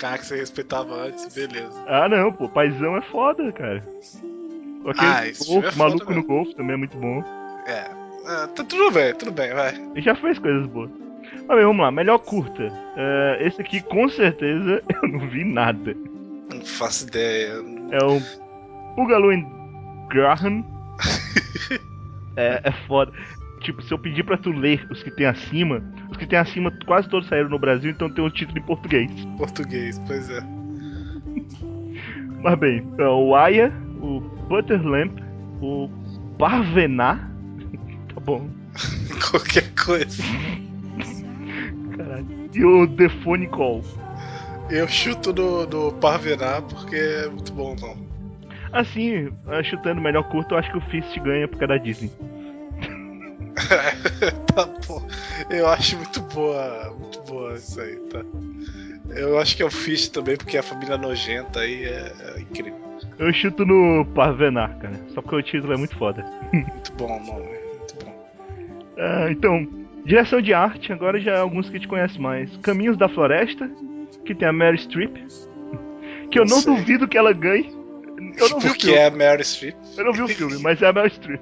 cara que você respeitava antes, beleza. Ah, não, pô, paizão é foda, cara. Aquele ah, esse golfe, é maluco no golfe também é muito bom. É. é. tá tudo bem, tudo bem, vai. Ele já fez coisas boas. Mas bem, vamos lá, melhor curta. Uh, esse aqui, com certeza, eu não vi nada. Não faço ideia. É o Boogaloo Graham. é, é foda. Tipo, se eu pedir pra tu ler os que tem acima, os que tem acima quase todos saíram no Brasil, então tem um título em português. Português, pois é. Mas bem, é o Aya, o Butterlamp, o Parvenar. tá bom. Qualquer coisa. Caralho. E o The Phone Call. Eu chuto no, no Parvenar porque é muito bom não. Assim, chutando melhor curto, eu acho que o Fist ganha por causa da Disney. tá bom. Eu acho muito boa, muito boa isso aí, tá? Eu acho que é o Fish também, porque a família nojenta aí é, é incrível. Eu chuto no Parvenar, cara. Só porque o título é muito foda. Muito bom o nome, muito bom. Ah, então, direção de arte, agora já é alguns que a gente conhece mais. Caminhos da Floresta, que tem a Mary Streep. Que eu não, não duvido que ela ganhe. Eu não porque vi o filme. é a Mary Streep. Eu não vi o filme, mas é a Mary Streep.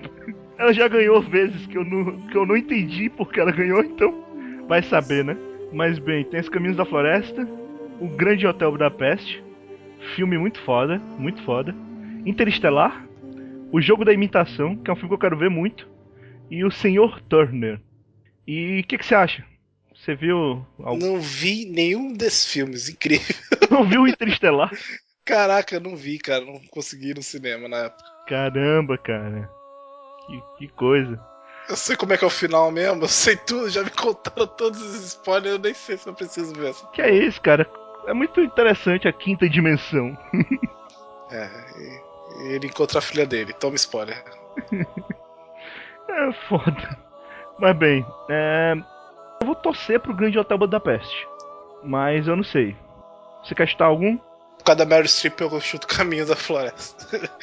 Ela já ganhou vezes que eu não, que eu não entendi porque ela ganhou, então vai saber, né? Mas bem, tem Os Caminhos da Floresta, O Grande Hotel Budapeste, filme muito foda, muito foda. Interestelar, O Jogo da Imitação, que é um filme que eu quero ver muito. e o Senhor Turner. E o que, que você acha? Você viu algum... Não vi nenhum desses filmes, incrível. Não viu o Interestelar? Caraca, eu não vi, cara. Não consegui ir no cinema na época. Caramba, cara. Que, que coisa. Eu sei como é que é o final mesmo, eu sei tudo, já me contaram todos os spoilers, eu nem sei se eu preciso ver essa. Que é isso, cara? É muito interessante a quinta dimensão. É, ele encontra a filha dele, toma spoiler. É foda. Mas bem, é... eu vou torcer pro Grande Hotel Budapeste. Mas eu não sei. Você quer chutar algum? Por causa da Mary Streep eu chuto o caminho da floresta.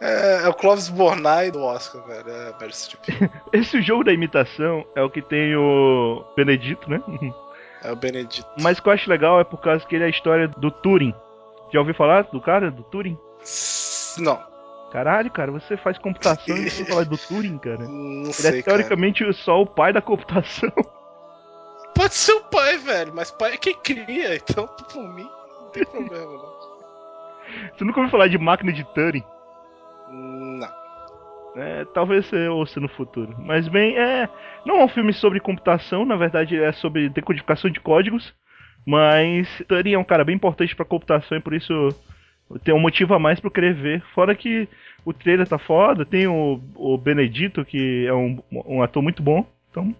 É, é o Clovis Bornai do Oscar, velho. É Streep. Esse jogo da imitação é o que tem o Benedito, né? É o Benedito. Mas o que eu acho legal é por causa que ele é a história do Turing. Já ouviu falar do cara, do Turing? Não, Caralho, cara, você faz computação e você fala do Turing, cara. não Ele sei, é teoricamente só o pai da computação. cara. Pode ser o pai, velho, mas pai é quem cria, então por mim não tem problema, não. Você nunca ouviu falar de máquina de Turing? Não. É, talvez você ouça no futuro. Mas bem, é. Não é um filme sobre computação, na verdade é sobre decodificação de códigos. Mas Turing é um cara bem importante pra computação e por isso tem um motivo a mais pra eu querer ver. Fora que o trailer tá foda, tem o, o Benedito, que é um, um ator muito bom. Então,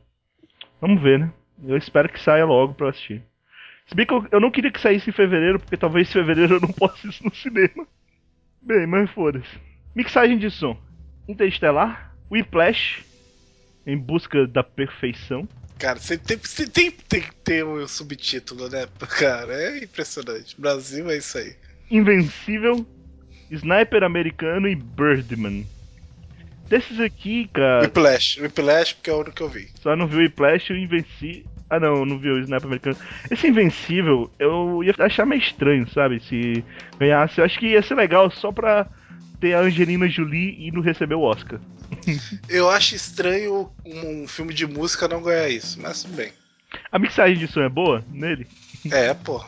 vamos ver, né? Eu espero que saia logo pra assistir. Se bem que eu, eu não queria que saísse em fevereiro, porque talvez em fevereiro eu não possa ir no cinema. Bem, mas foda-se. Mixagem de som. Interestelar, Whiplash, em busca da perfeição. Cara, você tem, você tem, tem que ter um subtítulo, né? Cara, é impressionante. Brasil é isso aí. Invencível, Sniper Americano e Birdman. Desses aqui, cara, Whiplash, Whiplash porque é o único que eu vi. só não viu o Whiplash e o Invencível. Ah não, não viu o Sniper Americano. Esse Invencível, eu ia achar meio estranho, sabe? Se ganhasse. Eu acho que ia ser legal só pra ter a Angelina Jolie e não receber o Oscar. Eu acho estranho um, filme de música não ganhar isso, mas tudo bem. A mixagem de som é boa nele? É, pô.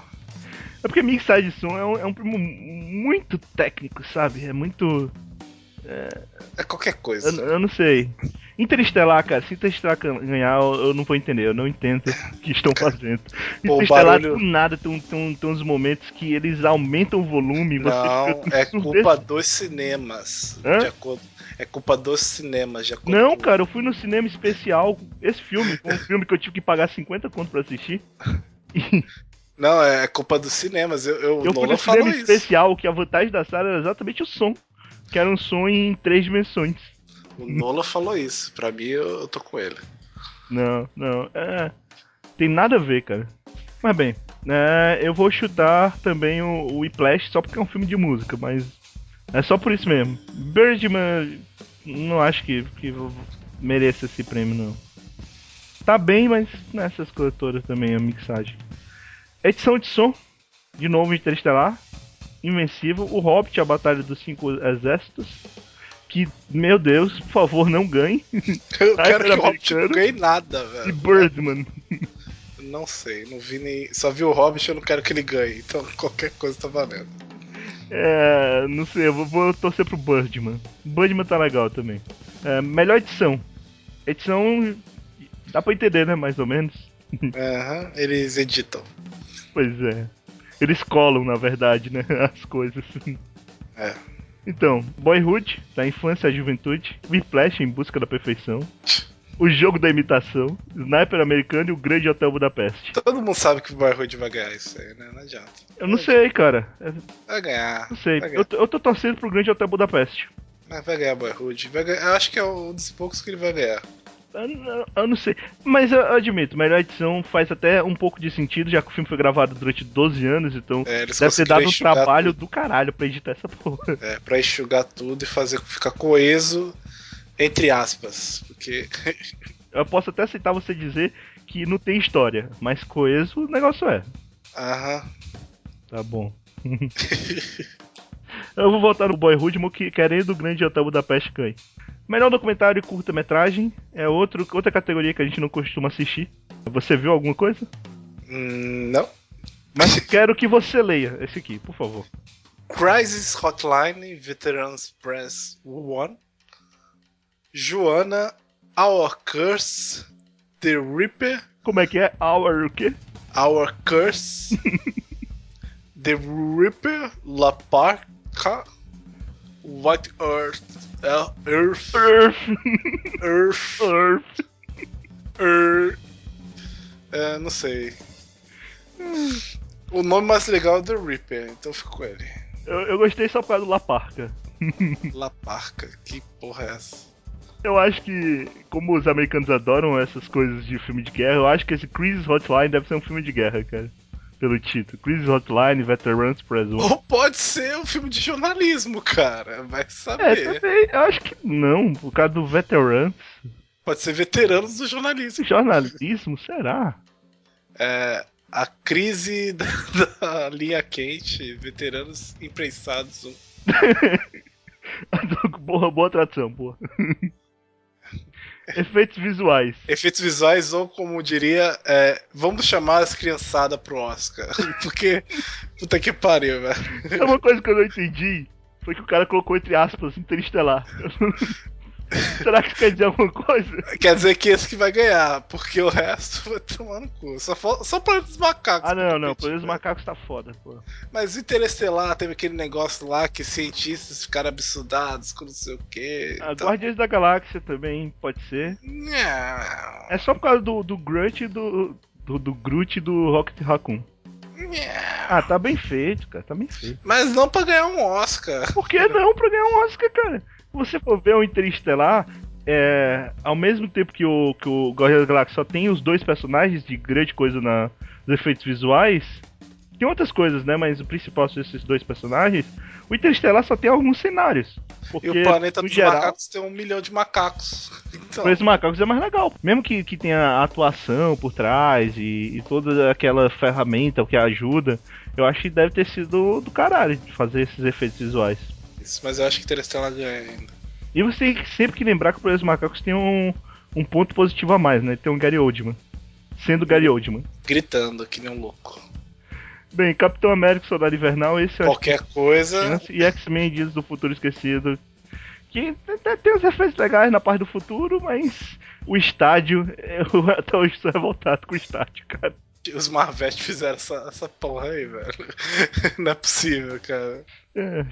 É porque mixagem de som é um, é um primo muito técnico, sabe? É muito. É qualquer coisa. Eu, eu não sei. Interestelar, cara, se Interestelar ganhar, eu, eu não vou entender. Eu não entendo o que estão fazendo. Pô, Interestelar, barulho- do nada, tem, tem, tem uns momentos que eles aumentam o volume. Não, é culpa dos cinemas. Hã? De acordo, é culpa dos cinemas, acordo Não, cara, eu fui no cinema especial. Esse filme foi um filme que eu tive que pagar 50 conto pra assistir. E Não, é culpa dos cinemas. Eu, eu, eu fui no cinema isso. especial, que a vantagem da sala era exatamente o som. Que era um som em três dimensões. O Nolan falou isso. Pra mim, eu, eu tô com ele. Não, não. É. Tem nada a ver, cara. Mas bem, é, eu vou chutar também o, o Whiplash só porque é um filme de música, mas é só por isso mesmo. Birdman, não acho que, que mereça esse prêmio, não. Tá bem, mas nessas coisas todas também a mixagem. Edição de som, de novo Interestelar, Invencível, O Hobbit, A Batalha dos Cinco Exércitos. Que, meu Deus, por favor, não ganhe. Eu Tá, quero que o Hobbit não ganhe nada, E velho. Birdman. Não sei, não vi nem. Só vi o Hobbit eu não quero que ele ganhe. Então qualquer coisa tá valendo. É, não sei, eu vou, vou torcer pro Birdman. Birdman tá legal também. É, melhor edição. Edição. Dá pra entender, né? Mais ou menos. Aham, eles editam. Pois é. Eles colam, na verdade, né? As coisas. É. Então, Boyhood, da infância à juventude. Whiplash, em busca da perfeição. O jogo da imitação. Sniper americano e o Grande Hotel Budapeste. Todo mundo sabe que o Boyhood vai ganhar isso aí, né? Não adianta. Eu não sei, cara. Eu Vai ganhar. não sei. Eu, ganhar, tô- eu tô torcendo pro Grande Hotel Budapeste. Mas vai ganhar Boyhood. Vai ganhar... Eu acho que é um dos poucos que ele vai ganhar. Eu, não- eu não sei. Mas eu admito, melhor edição faz até um pouco de sentido, já que o filme foi gravado durante 12 anos, então É, deve ter dado um trabalho do caralho pra editar essa porra. É, pra enxugar tudo e fazer ficar coeso, entre aspas. Porque. Eu posso até aceitar você dizer que não tem história, mas coeso o negócio é. Aham. Tá bom. eu vou voltar no Boyhood, mo- que querendo o Grande Hotel Budapeste ganhe. Melhor documentário e curta-metragem é outro, outra categoria que a gente não costuma assistir. Você viu alguma coisa? Hum, não. Mas quero que você leia esse aqui, por favor. Crisis Hotline Veterans Press One. Joana Our Curse, The Reaper, Como é que é? Hour o quê? Our Curse, The Reaper, La Parca, White Earth, uh, Earth, Earth. Earth, Earth. Earth. É, não sei. O nome mais legal é The Reaper, então fico com ele. Eu, eu gostei só causa do La Parca. La Parca, que porra é essa? Eu acho que, como os americanos adoram essas coisas de filme de guerra, eu acho que esse Crisis Hotline deve ser um filme de guerra, cara. Pelo título. Crisis Hotline, Veterans Press 1. Ou pode ser um filme de jornalismo, cara. Vai É, saber. também, eu acho que não, por causa do Veterans. Pode ser veteranos do jornalismo. Jornalismo, será? É, a crise da, da linha quente, veteranos imprensados. boa, boa tradução, boa. Efeitos visuais. Efeitos visuais, ou como diria, é, vamos chamar as criançadas pro Oscar. Porque, puta que pariu, velho. É uma coisa que eu não entendi. Foi que o cara colocou entre aspas interestelar. Será que quer dizer alguma coisa? Quer dizer que esse que vai ganhar, porque o resto vai tomar no cu. Só, fal- só para os macacos. Ah, não, não. competir, Por os né? macacos tá foda, pô. Mas Interestelar teve aquele negócio lá que cientistas ficaram absurdados com não sei o quê. A então- Guardiões da Galáxia também pode ser. Nha, É só por causa do, do Grunt e do, do, do Groot e do Rocket Raccoon. Ah, tá bem feito, cara. Tá bem feito. Mas não pra ganhar um Oscar. Por que não pra ganhar um Oscar, cara? Se você for ver o Interestelar, é, ao mesmo tempo que o, que o Guardiões da Galáxia só tem os dois personagens de grande coisa na, nos efeitos visuais, tem outras coisas, né? Mas o principal são esses dois personagens. O Interestelar só tem alguns cenários. Porque, E o planeta dos geral, macacos tem um milhão de macacos. Então, Preço Macacos é mais legal. Mesmo que, que tenha atuação por trás e, e toda aquela ferramenta que ajuda, eu acho que deve ter sido do caralho de fazer esses efeitos visuais. Isso, mas eu acho que Interestelar ganha ainda. E você tem que sempre que lembrar que o Preço Macacos tem um, um ponto positivo a mais, né? Tem um Gary Oldman. Sendo Gary Oldman. Gritando que nem um louco. Bem, Capitão América Soldado Invernal, esse acho Qualquer coisa. E X-Men Dias do Futuro Esquecido. Que até tem uns efeitos legais na parte do futuro, mas o estádio, eu até hoje sou revoltado com o estádio, cara. Os Marvete fizeram essa, essa porra aí, velho. Não é possível, cara. É.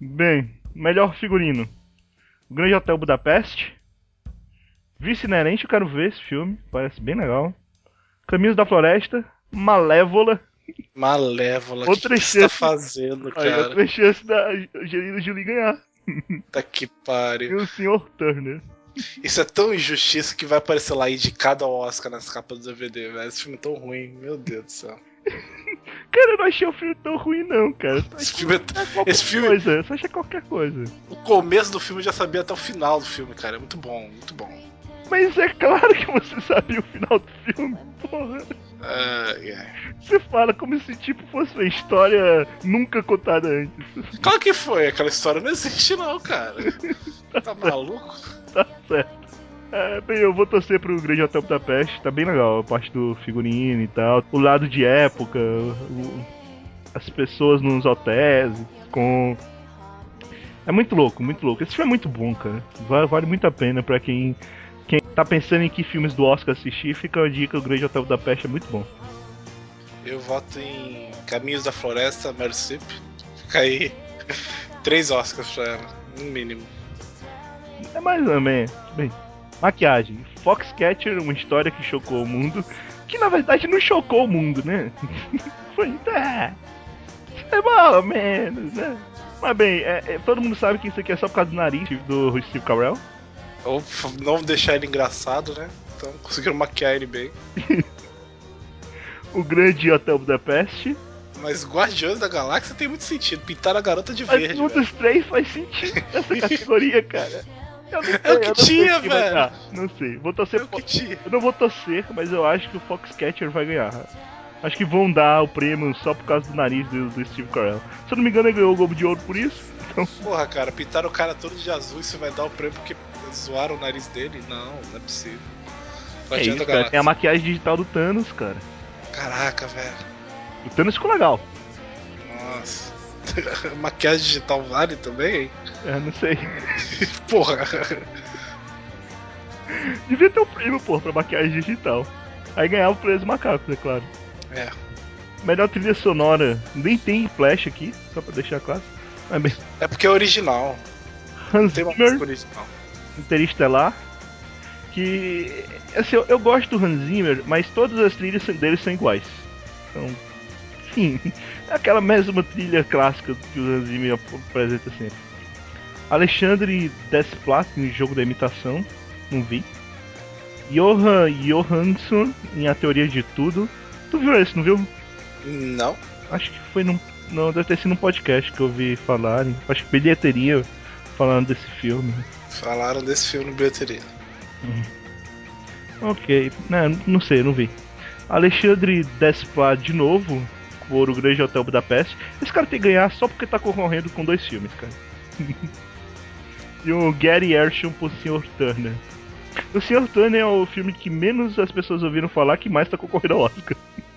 Bem, melhor figurino. O Grande Hotel Budapeste. Vice Inerente, eu quero ver esse filme. Parece bem legal. Caminhos da Floresta. Malévola. Malévola, o que, você tá fazendo, Aí cara? outra chance da Angelina Jolie ganhar. Tá que E pariu. o Sr. Turner. Isso é tão injustiça que vai aparecer lá indicado ao Oscar nas capas do DVD, velho. Esse filme é tão ruim, meu Deus do céu. Cara, eu não achei o filme tão ruim, não, cara. Esse filme é qualquer esse filme- coisa. Só achei qualquer coisa. O começo do filme eu já sabia até o final do filme, cara. É muito bom, muito bom. Mas é claro que você sabia o final do filme, porra. Ai, ai. Você fala como se tipo fosse uma história nunca contada antes. Claro que foi, aquela história não existe não, cara. Tá maluco? Tá certo. É, bem, eu vou torcer pro Grande Hotel Budapeste, tá bem legal, a parte do figurino e tal, o lado de época, o- as pessoas nos hotéis, com... É muito louco, muito louco. Esse filme é muito bom, cara. Vale, vale muito a pena pra quem, quem tá pensando em que filmes do Oscar assistir, fica a dica, o Grande Hotel Budapeste é muito bom. Eu voto em Caminhos da Floresta, Streep. Fica aí três Oscars pra ela, no mínimo. É mais ou menos. Bem, maquiagem. Foxcatcher, uma história que chocou o mundo. Que na verdade não chocou o mundo, né? Foi. É, é mais ou menos, né? Mas bem, é- é- todo mundo sabe que isso aqui é só por causa do nariz do Steve Carell. Ou não deixar ele engraçado, né? Então conseguiram maquiar ele bem. O Grande Hotel Budapeste. Mas Guardiões da Galáxia tem muito sentido. Pintar a garota de Mas verde. velho. dos três faz sentido nessa categoria, cara. Eu não sei, É o que eu não sei tinha, velho. Não sei. Vou torcer É tinha. Eu não vou torcer, mas eu acho que o Foxcatcher vai ganhar. Acho que vão dar o prêmio só por causa do nariz do, do Steve Carell. Se eu não me engano, ele ganhou o Globo de Ouro por isso. Então, Porra, cara, pintaram o cara todo de azul e você vai dar o prêmio porque zoaram o nariz dele? Não, não é possível. é Guardiões isso, cara. Tem a Galáxia. maquiagem digital do Thanos, cara. Caraca, velho. O Thanos ficou legal. Nossa. Maquiagem digital vale também, hein? É, não sei. Porra. Devia ter um prêmio, pô, pra maquiagem digital. Aí ganhava o preço macacos, é claro. É. Melhor trilha sonora. Nem tem flash aqui, só pra deixar claro. Mas bem, É porque é original. Hans Zimmer, original. Interestelar. Que. Assim, eu, eu gosto do Hans Zimmer, mas todas as trilhas dele são iguais. Então. Sim, é aquela mesma trilha clássica que o Hans Zimmer ap- apresenta sempre. Alexandre Desplat em Jogo da Imitação, não vi. Johan Johansson em A Teoria de Tudo. Tu viu esse, não viu? Não. Acho que foi num. Não, deve ter sido num podcast que eu ouvi falarem. Acho que bilheteria falando desse filme. Falaram desse filme no bilheteria. Ok, não, não sei, não vi. Alexandre Desplat de novo por O Grande Hotel Budapeste. Esse cara tem que ganhar só porque tá concorrendo com dois filmes, cara. e o Gary Ershon por Sr. Turner. O Sr. Turner é o filme que menos as pessoas ouviram falar que mais tá concorrendo ao Oscar.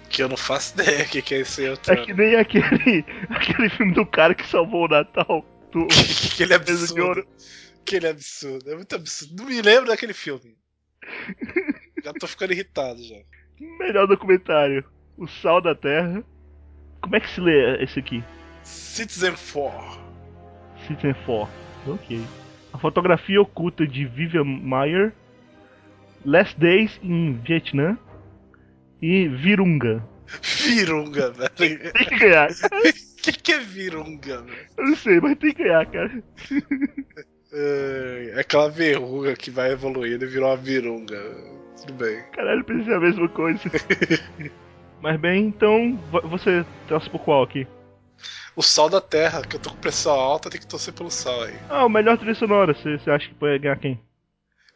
Que eu não faço ideia o que, que é esse É outro. que nem aquele, aquele filme do cara que salvou o Natal. Do Aquele de Ouro. absurdo. Aquele absurdo. É muito absurdo. Não me lembro daquele filme. já tô ficando irritado já. Melhor documentário. O Sal da Terra. Como é que se lê esse aqui? Citizen 4. Citizen 4. Ok. A fotografia oculta de Vivian Mayer. Last Days em Vietnã. E Virunga. Virunga, velho. Tem que ganhar. O que, que é virunga, velho? Eu não sei, mas tem que ganhar, cara. É é aquela verruga que vai evoluindo e virou uma virunga. Tudo bem. Caralho, pensei a mesma coisa. mas bem, então vo- você torce por qual aqui? O sol da terra, que eu tô com pressão alta, tem que torcer pelo sol aí. Ah, o melhor trilha sonora. Você acha que pode ganhar quem?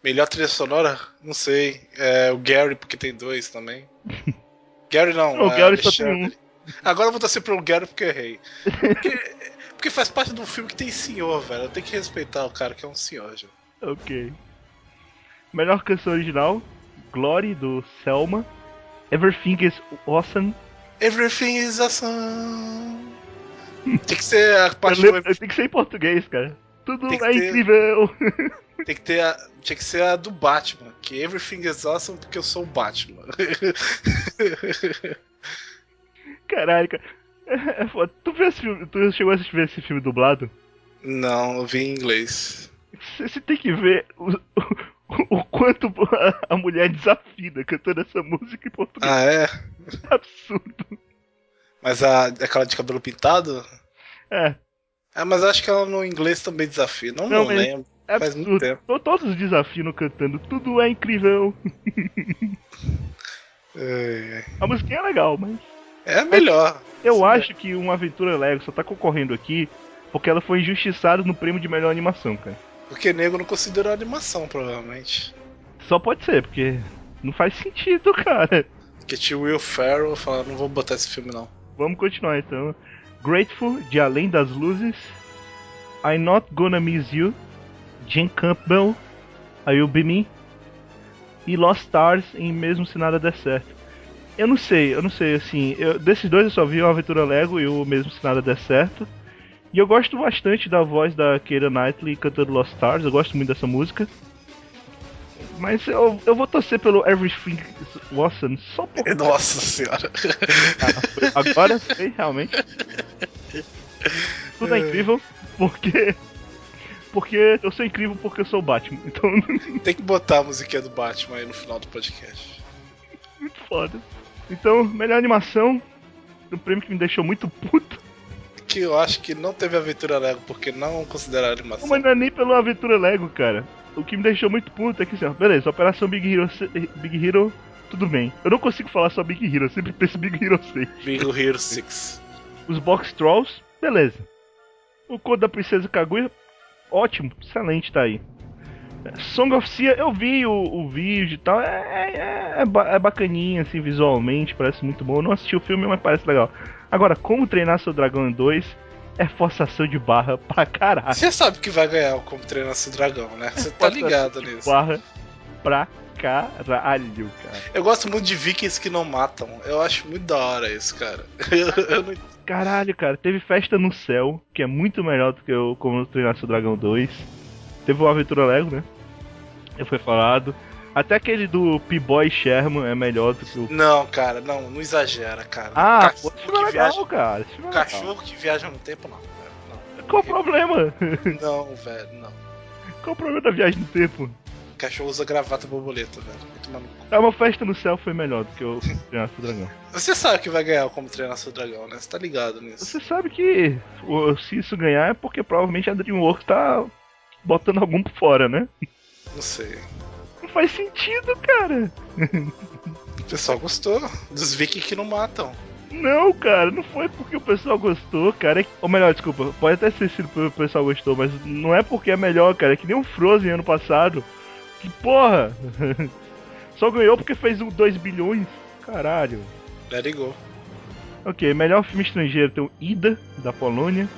Melhor trilha sonora? Não sei. É o Gary, porque tem dois também. Gary não. Não, o é Gary só tem Alexandre. Agora eu vou torcer pro Gary porque eu errei. Porque, porque faz parte do filme que tem senhor, velho. Eu tenho que respeitar o cara que é um senhor já. Ok. Melhor canção original: Glory do Selma. Everything is Awesome. Everything is awesome. Tem que ser a parte lembro- do, Tem que ser em português, cara. Tudo é ter- incrível. Tem que ter a. Tinha que ser a do Batman. Que Everything is awesome porque eu sou o Batman. Caralho, cara. É, é foda. Tu, viu esse filme, tu chegou a assistir esse filme dublado? não, eu vi em inglês. Você você tem que ver o, o, quanto a, mulher desafina cantando essa música em português. Ah, é? É absurdo. Mas a, aquela de cabelo pintado? É, É, mas acho que ela no inglês também desafia. Não, Não, não lembro. é Faz muito absurdo. tempo. To- Todos desafiam cantando. Tudo é incrível. É, A musiquinha é legal, mas. é a melhor. Eu Sim, acho que uma aventura Lego só tá concorrendo aqui porque ela foi injustiçada no prêmio de melhor animação, cara. Porque nego não considerou animação, provavelmente. Só pode ser, porque não faz sentido, cara. Porque tinha Will Ferrell falando, não vou botar esse filme não. Vamos continuar então. Grateful, de Além das Luzes. I'm Not Gonna Miss You. Jane Campbell, I Will Be Me. E Lost Stars em Mesmo Se Nada Der Certo. Eu não sei, eu não sei, assim. eu- desses dois eu só vi o Aventura Lego e o Mesmo Se Nada Der Certo. E eu gosto bastante da voz da Keira Knightley cantando Lost Stars, eu gosto muito dessa música. Mas eu, eu vou torcer pelo Everything Awesome só por Nossa senhora. Agora foi realmente. Tudo é incrível porque. Porque eu sou incrível porque eu sou o Batman. Então, Tem que botar a musiquinha do Batman aí no final do podcast. muito foda. Então, melhor animação. Um prêmio que me deixou muito puto. Que eu acho que não teve aventura Lego porque não consideraram animação. Mas não é nem pela aventura Lego, cara. O que me deixou muito puto é que assim, ó, beleza, Operação Big Hero, Big Hero, tudo bem. Eu não consigo falar só Big Hero, eu sempre penso Big Hero 6. Big Hero 6. Os Box Trolls, beleza. O Conto da Princesa Kaguya, ótimo, excelente, tá aí. Song of Sia, eu vi o, o vídeo e tal, é, é, é, é bacaninha, assim, visualmente, parece muito bom. Eu não assisti o filme, mas parece legal. Agora, Como Treinar Seu Dragão 2 é forçação de barra pra caralho. Você sabe que vai ganhar o Como Treinar Seu Dragão, né? Você tá ligado nisso. Barra pra caralho, cara. Eu gosto muito de vikings que não matam. Eu acho muito da hora isso, cara. Eu, eu não... Caralho, cara, teve Festa no Céu, que é muito melhor do que o Como Treinar Seu Dragão 2. Teve o Aventura Lego, né? Já foi falado. Até aquele do P-Boy Sherman é melhor do que o. Não, cara, não, não exagera, cara. Ah, cachorro pô, é que legal, viaja, cara. É legal. cachorro que viaja no tempo, não. Não, Qual o problema? não velho, não. Qual o problema da viagem no tempo? Cachorro usa gravata borboleta, velho. Muito maluco. É uma festa no céu foi melhor do que o Criança do Dragão. Você sabe que vai ganhar como treinar seu dragão, né? Você tá ligado nisso. Você sabe que o- se isso ganhar é porque provavelmente a DreamWorks tá botando algum por fora, né? Não sei. Não faz sentido, cara. O pessoal gostou dos vikings que não matam. Não, cara, não foi porque o pessoal gostou, cara. É Ou melhor, desculpa, pode até ser sido porque o pessoal gostou, mas não é porque é melhor, cara. É que nem o Frozen ano passado. Que porra! Só ganhou porque fez um 2 bilhões. Caralho. Let it go. Ok, melhor filme estrangeiro tem o Ida, da Polônia.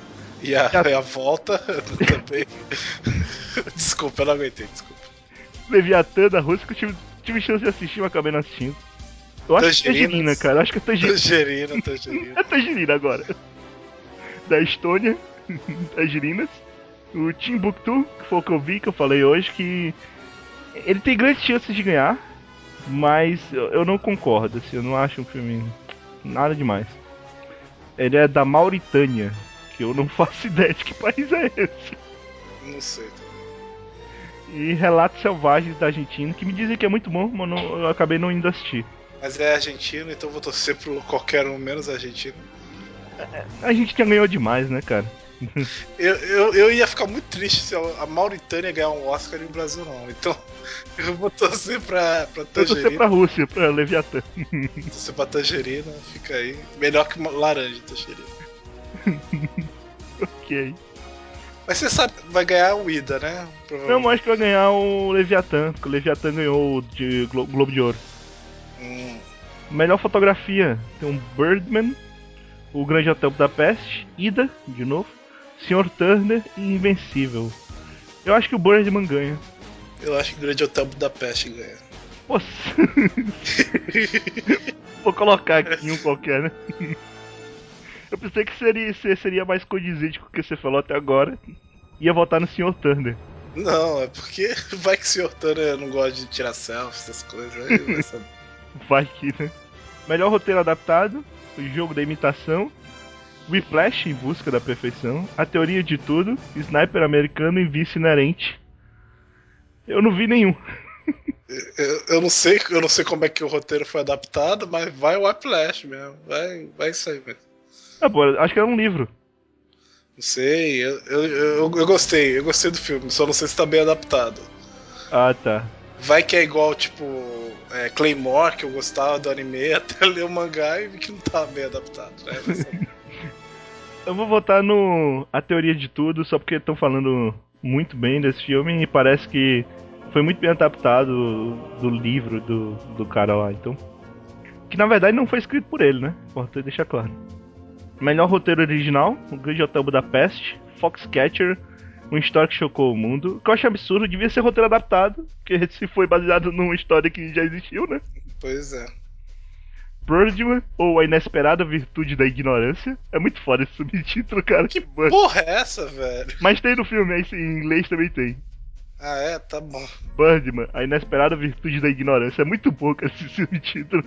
E a, e a volta também. desculpa, eu não aguentei, desculpa. Leviatã da Rússia, que eu tive, tive chance de assistir, mas acabei não assistindo. Eu acho que é. Tangerina, cara. Eu acho que é Tangerina. Tangerina, tangerina. É Tangerina agora. Da Estônia, Tangerinas. O Timbuktu, que foi o que eu vi, que eu falei hoje, que ele tem grandes chances de ganhar, mas eu, não concordo, assim, eu não acho um filme nada demais. Ele é da Mauritânia, que eu não faço ideia de que país é esse. Não sei. E Relatos Selvagens da Argentina, que me dizem que é muito bom, mas não- eu acabei não indo assistir. Mas é argentino, então vou torcer pro qualquer um menos argentino. A gente já ganhou demais, né, cara? Eu, eu, eu ia ficar muito triste se a Mauritânia ganhar um Oscar e o Brasil não. Então eu vou torcer pra, pra Eu torcer Tangerina. pra Rússia, pra Leviatã. Torcer pra Tangerina, fica aí. Melhor que laranja, Tangerina. ok. Mas você sabe, vai ganhar o Ida, né? Não, mas acho que vai ganhar o Leviatã, porque o Leviatã ganhou o de Glo- Globo de Ouro. Hum, Melhor fotografia, tem um Birdman, o Grande Hotel Budapeste, Ida, de novo, Sr. Turner e Invencível. Eu acho que o Birdman ganha. eu acho que o Grande Hotel Budapeste ganha. Nossa. Vou colocar aqui um qualquer, né? Eu pensei que seria, se- seria mais condizente com o que você falou até agora. Ia votar no Sr. Turner. Não, é porque vai que o Sr. Turner não gosta de tirar selfie, essas coisas. Aí vai que, né? Melhor roteiro adaptado, o jogo da imitação, Whiplash em busca da perfeição, a teoria de tudo, Sniper americano e vício inerente. Eu não vi nenhum. eu, eu não sei, eu não sei como é que o roteiro foi adaptado, mas vai o Whiplash mesmo. Vai, vai isso aí mesmo. Ah, pô, acho que era um livro. Não sei, eu, eu, eu, eu gostei, eu gostei do filme, só não sei se tá bem adaptado. Ah, tá. Vai que é igual, tipo, é, Claymore, que eu gostava do anime, até ler o mangá e vi que não tá bem adaptado, né? Eu vou votar no A Teoria de Tudo, só porque estão falando muito bem desse filme e parece que foi muito bem adaptado do livro do, do cara lá, então. Que na verdade não foi escrito por ele, né? Importante deixar claro. Melhor roteiro original, O Grande Hotel Budapeste, Foxcatcher, uma história que chocou o mundo. Que eu acho absurdo, devia ser roteiro adaptado, porque se foi baseado numa história que já existiu, né? pois é. Birdman, ou A Inesperada Virtude da Ignorância. É muito foda esse subtítulo, cara. Que Mano. porra é essa, velho? Mas tem no filme, em inglês também tem. Ah, é? Tá bom. Birdman, A Inesperada Virtude da Ignorância. É muito bom cara, esse subtítulo.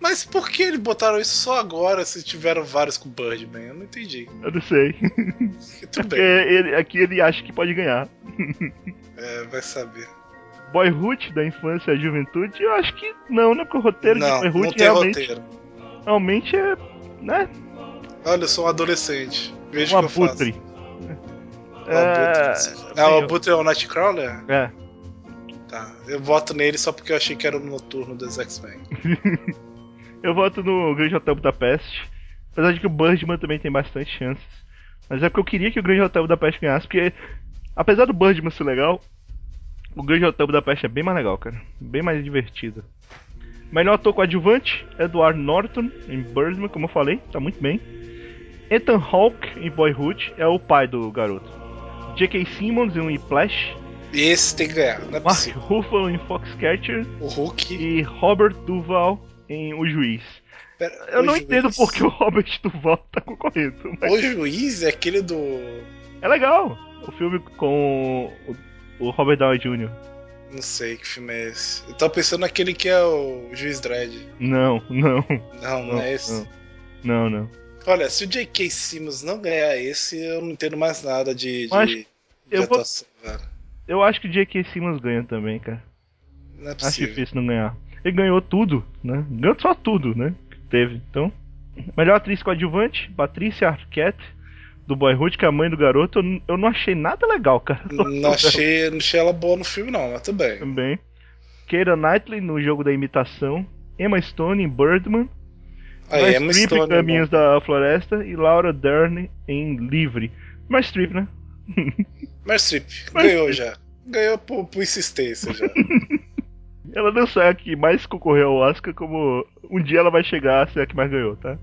Mas por que eles botaram isso só agora se tiveram vários com Birdman? Eu não entendi. Eu não sei. Tudo Porque bem, ele, aqui ele acha que pode ganhar. é, vai saber. Boyhood, da infância à juventude, eu acho que não, né? Porque o roteiro Não, de Boyhood não tem realmente, roteiro. realmente é, né? Olha, eu sou um adolescente. Veja Um o que eu faço. abutre. O Abutre. Ah, o Abutre é o Nightcrawler? É. Tá. Eu voto nele só porque eu achei que era o noturno dos X-Men. Eu voto no Grande Hotel Budapeste. Apesar de que o Birdman também tem bastante chances. Mas é porque eu queria que o Grande Hotel Budapeste ganhasse, porque apesar do Birdman ser legal, o Grande Hotel Budapeste é bem mais legal, cara. Bem mais divertido. Melhor ator coadjuvante, Edward Norton, em Birdman, como eu falei, tá muito bem. Ethan Hawke, em Boyhood, é o pai do garoto. J.K. Simmons, em Whiplash. Esse tem que ganhar, não é Mark possível. Ruffalo, em Foxcatcher. O Hulk. E Robert Duval, em O Juiz. Pera, Eu o não juiz- entendo porque o Robert Duval tá concorrendo, mas O juiz é aquele do. é legal. O filme com o, Robert Downey Jr. Não sei que filme é esse. Eu tava pensando naquele que é o Juiz Dredd. Não, não. Não, não, é esse. Não, não. não. Olha, se o J.K. Simmons não ganhar esse, eu não entendo mais nada de, de, de eu vou- atuação, velho. Eu acho que o J.K. Simmons ganha também, cara. Não é Acho possível. difícil não ganhar. Ele ganhou tudo, né? Ganhou só tudo, né? Que teve. Então, melhor atriz coadjuvante, Patrícia Arquette, do Boyhood, que é a mãe do garoto. Eu, não achei nada legal, cara. Não achei, não achei ela boa no filme, não, mas bem. Também. Keira Knightley no jogo da imitação. Emma Stone em Birdman. Aí, Meryl Emma Streep em Stone. é Caminhos da Floresta. E Laura Dern em Livre. Mas Streep, né? Streep, Meryl ganhou já. Ganhou por, por insistência já. Ela não é a que mais concorreu ao Oscar, como um dia ela vai chegar a ser a que mais ganhou, tá?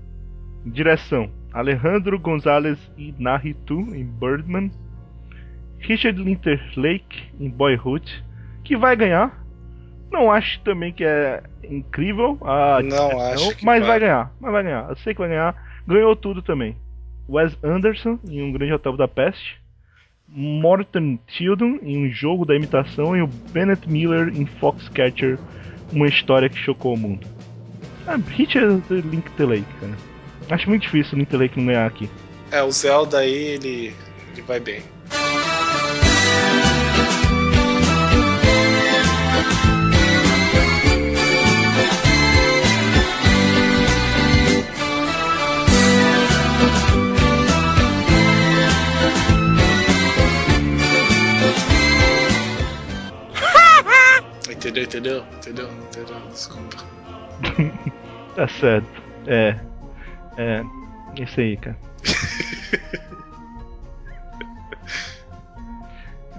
Direção: Alejandro Gonzalez Inarritu em Birdman. Richard Linklater em Boyhood, que vai ganhar. Não acho também que é incrível a Não direção, acho mas vai. vai ganhar, mas vai ganhar. Eu sei que vai ganhar. Ganhou tudo também. Wes Anderson em Um Grande Hotel da Peste. Morton Tilden em um jogo da imitação e o Bennett Miller em Foxcatcher, uma história que chocou o mundo. Ah, Richard Linklater, cara. Acho muito difícil o Linklater não ganhar aqui. É, o Zelda aí, ele, ele vai bem. Entendeu, entendeu? Entendeu? Entendeu? Desculpa. Tá certo. É. É. Isso aí, cara.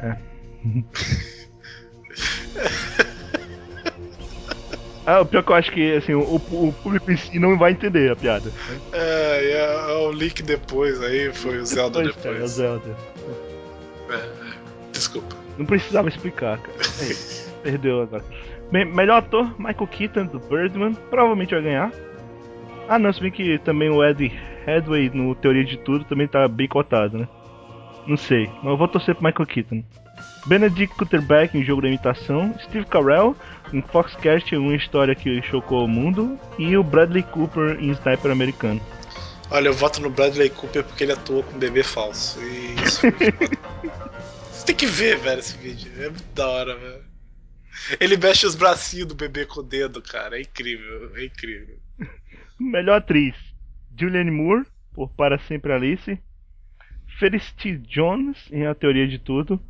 É. Ah, o pior que eu acho que assim, o, o público em si não vai entender a piada. É, e é, é o link depois aí, foi o Zelda Pois é, é o depois. Zelda. É, é. Desculpa. Não precisava explicar, cara. É isso. Perdeu agora. Bem, melhor ator, Michael Keaton, do Birdman. Provavelmente vai ganhar. Ah, não, se bem que também o Ed Hadway, no Teoria de Tudo, também tá bem cotado, né? Não sei, mas eu vou torcer pro Michael Keaton. Benedict Cumberbatch em Jogo da Imitação. Steve Carell em Foxcatcher, uma história que chocou o mundo. E o Bradley Cooper em Sniper Americano. Olha, eu voto no Bradley Cooper porque ele atuou com um bebê falso. E isso foi. Você tem que ver, velho, esse vídeo. É muito da hora, velho. Ele mexe os bracinhos do bebê com o dedo, cara. É incrível, é incrível. Melhor atriz: Julianne Moore, por Para Sempre Alice. Felicity Jones, em A Teoria de Tudo.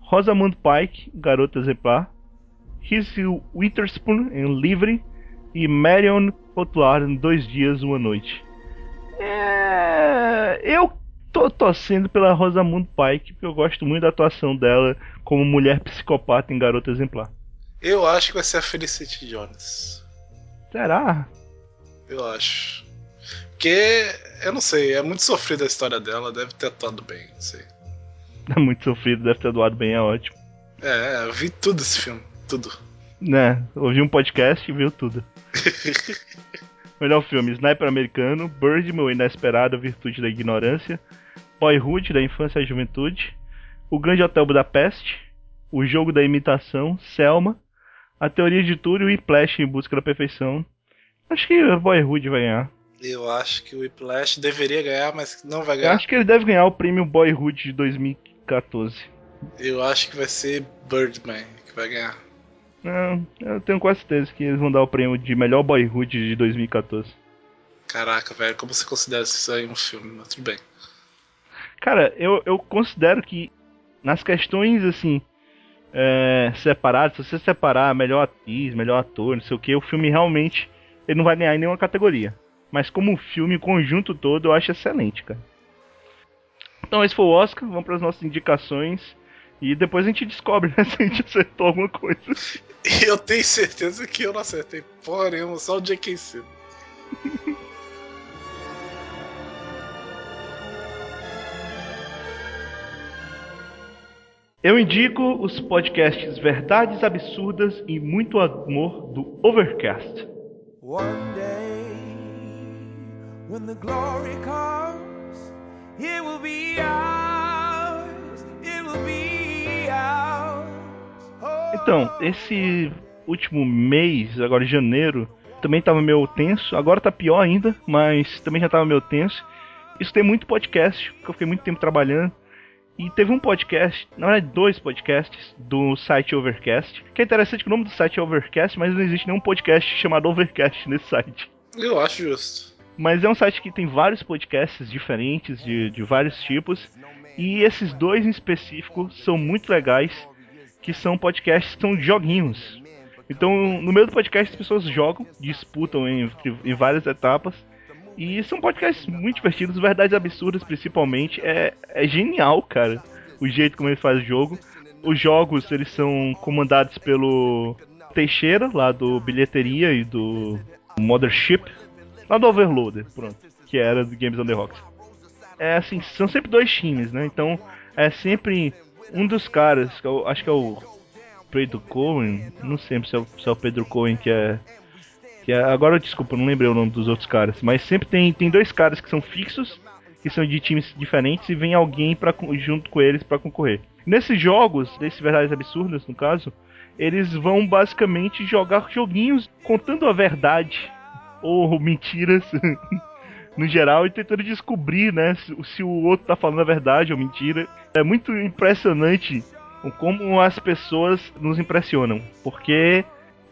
Rosamund Pike, Garota Exemplar. Reese Witherspoon, em Livre. E Marion Cotillard, em Dois Dias, Uma Noite. É... Eu tô torcendo pela Rosamund Pike, porque eu gosto muito da atuação dela como mulher psicopata em Garota Exemplar. Eu acho que vai ser a Felicity Jones. Será? Eu acho. Porque, eu não sei, é muito sofrida a história dela, deve ter atuado bem, não sei. É muito sofrido, deve ter doado bem, é ótimo. É, eu vi tudo esse filme, tudo. Né, ouvi um podcast e viu tudo. Melhor filme: Sniper Americano, Birdman, o Inesperado, Virtude da Ignorância, Boyhood, da Infância à Juventude, O Grande Hotel Budapeste, O Jogo da Imitação, Selma, A Teoria de Tudo e Whiplash em Busca da Perfeição. Acho que Boyhood vai ganhar. Eu acho que o Whiplash deveria ganhar, mas não vai Eu ganhar. acho que ele deve ganhar o prêmio Boyhood de 2014. Eu acho que vai ser Birdman que vai ganhar. Não, eu tenho quase certeza que eles vão dar o prêmio de melhor Boyhood de 2014. Caraca, velho, como você considera isso aí um filme? Mas tudo bem. Cara, eu, eu considero que nas questões assim é, separadas, se você separar melhor atriz, melhor ator, não sei o que, o filme realmente ele não vai ganhar em nenhuma categoria. Mas como filme, o conjunto todo, eu acho excelente, cara. Então esse foi o Oscar, vamos para as nossas indicações e depois a gente descobre né, se a gente acertou alguma coisa. Eu tenho certeza que eu não acertei porra nenhuma, só o J.K. Simmons. Eu indico os podcasts Verdades Absurdas e Muito Amor do Overcast. One day, when the glory comes, it will be ours. It will be ours. Oh, Então, esse último mês, agora em janeiro, também tava meio tenso. Agora tá pior ainda, mas também já tava meio tenso. Isso tem muito podcast, porque eu fiquei muito tempo trabalhando. E teve um podcast, na verdade dois podcasts, do site Overcast. Que é interessante que o nome do site é Overcast, mas não existe nenhum podcast chamado Overcast nesse site. Eu acho justo. Mas é um site que tem vários podcasts diferentes, de, de vários tipos. E esses dois em específico são muito legais, que são podcasts que são joguinhos. Então, no meio do podcast, as pessoas jogam, disputam em, em várias etapas. E são podcasts muito divertidos, verdades absurdas principalmente. É, é genial, cara, o jeito como ele faz o jogo. Os jogos, eles são comandados pelo Teixeira, lá do Bilheteria e do Mothership. Lá do Overloader, pronto. Que era do Games on the Rocks. É assim, são sempre dois times, né? Então, é sempre um dos caras, que eu acho que é o Pedro Cohen, não sei se é, o, se é o Pedro Cohen que é que é, agora, desculpa, não lembrei o nome dos outros caras. Mas sempre tem, tem dois caras que são fixos, que são de times diferentes, e vem alguém pra, junto com eles para concorrer. Nesses jogos, desses Verdades Absurdas, no caso, eles vão basicamente jogar joguinhos contando a verdade, ou mentiras, no geral, e tentando descobrir, né, se, se o outro tá falando a verdade ou mentira. É muito impressionante como as pessoas nos impressionam, porque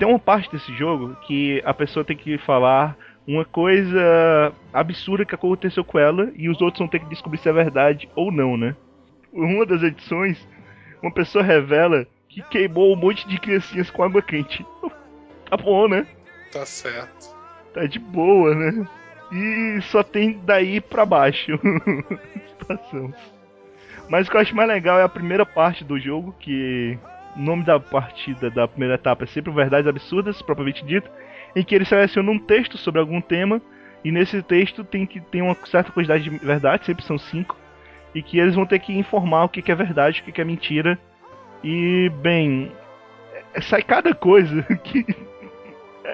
tem uma parte desse jogo que a pessoa tem que falar uma coisa absurda que aconteceu com ela e os outros vão ter que descobrir se é verdade ou não, né? Uma das edições, uma pessoa revela que queimou um monte de criancinhas com água quente. tá bom, né? Tá certo. Tá de boa, né? E só tem daí pra baixo situação. Mas o que eu acho mais legal é a primeira parte do jogo, que o nome da partida da primeira etapa é sempre Verdades Absurdas, propriamente dito, em que eles selecionam um texto sobre algum tema, e nesse texto tem que ter uma certa quantidade de verdades, sempre são cinco, e que eles vão ter que informar o que é verdade, o que é mentira. E, bem, é, sai cada coisa que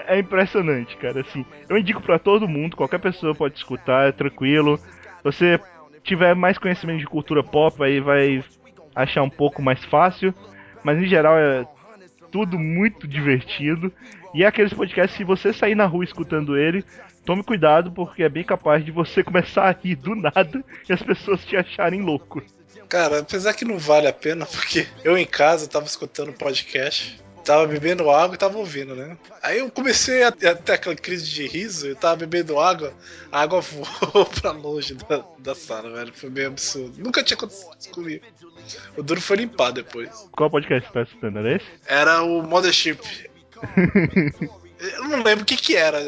é impressionante, cara. Assim, eu indico para todo mundo, qualquer pessoa pode escutar, é tranquilo. Você tiver mais conhecimento de cultura pop, aí vai achar um pouco mais fácil mas em geral é tudo muito divertido. E é aqueles podcasts, se você sair na rua escutando ele, tome cuidado, porque é bem capaz de você começar a rir do nada e as pessoas te acharem louco. Cara, apesar que não vale a pena, porque eu em casa tava escutando podcast Tava bebendo água e tava ouvindo, né? Aí eu comecei a ter aquela crise de riso, eu tava bebendo água, a água voou pra longe da, da sala, velho. Foi meio absurdo. Nunca tinha acontecido comigo. O duro foi limpar depois. Qual podcast você tá escutando? Era esse? Era o Mothership. eu não lembro o que que era.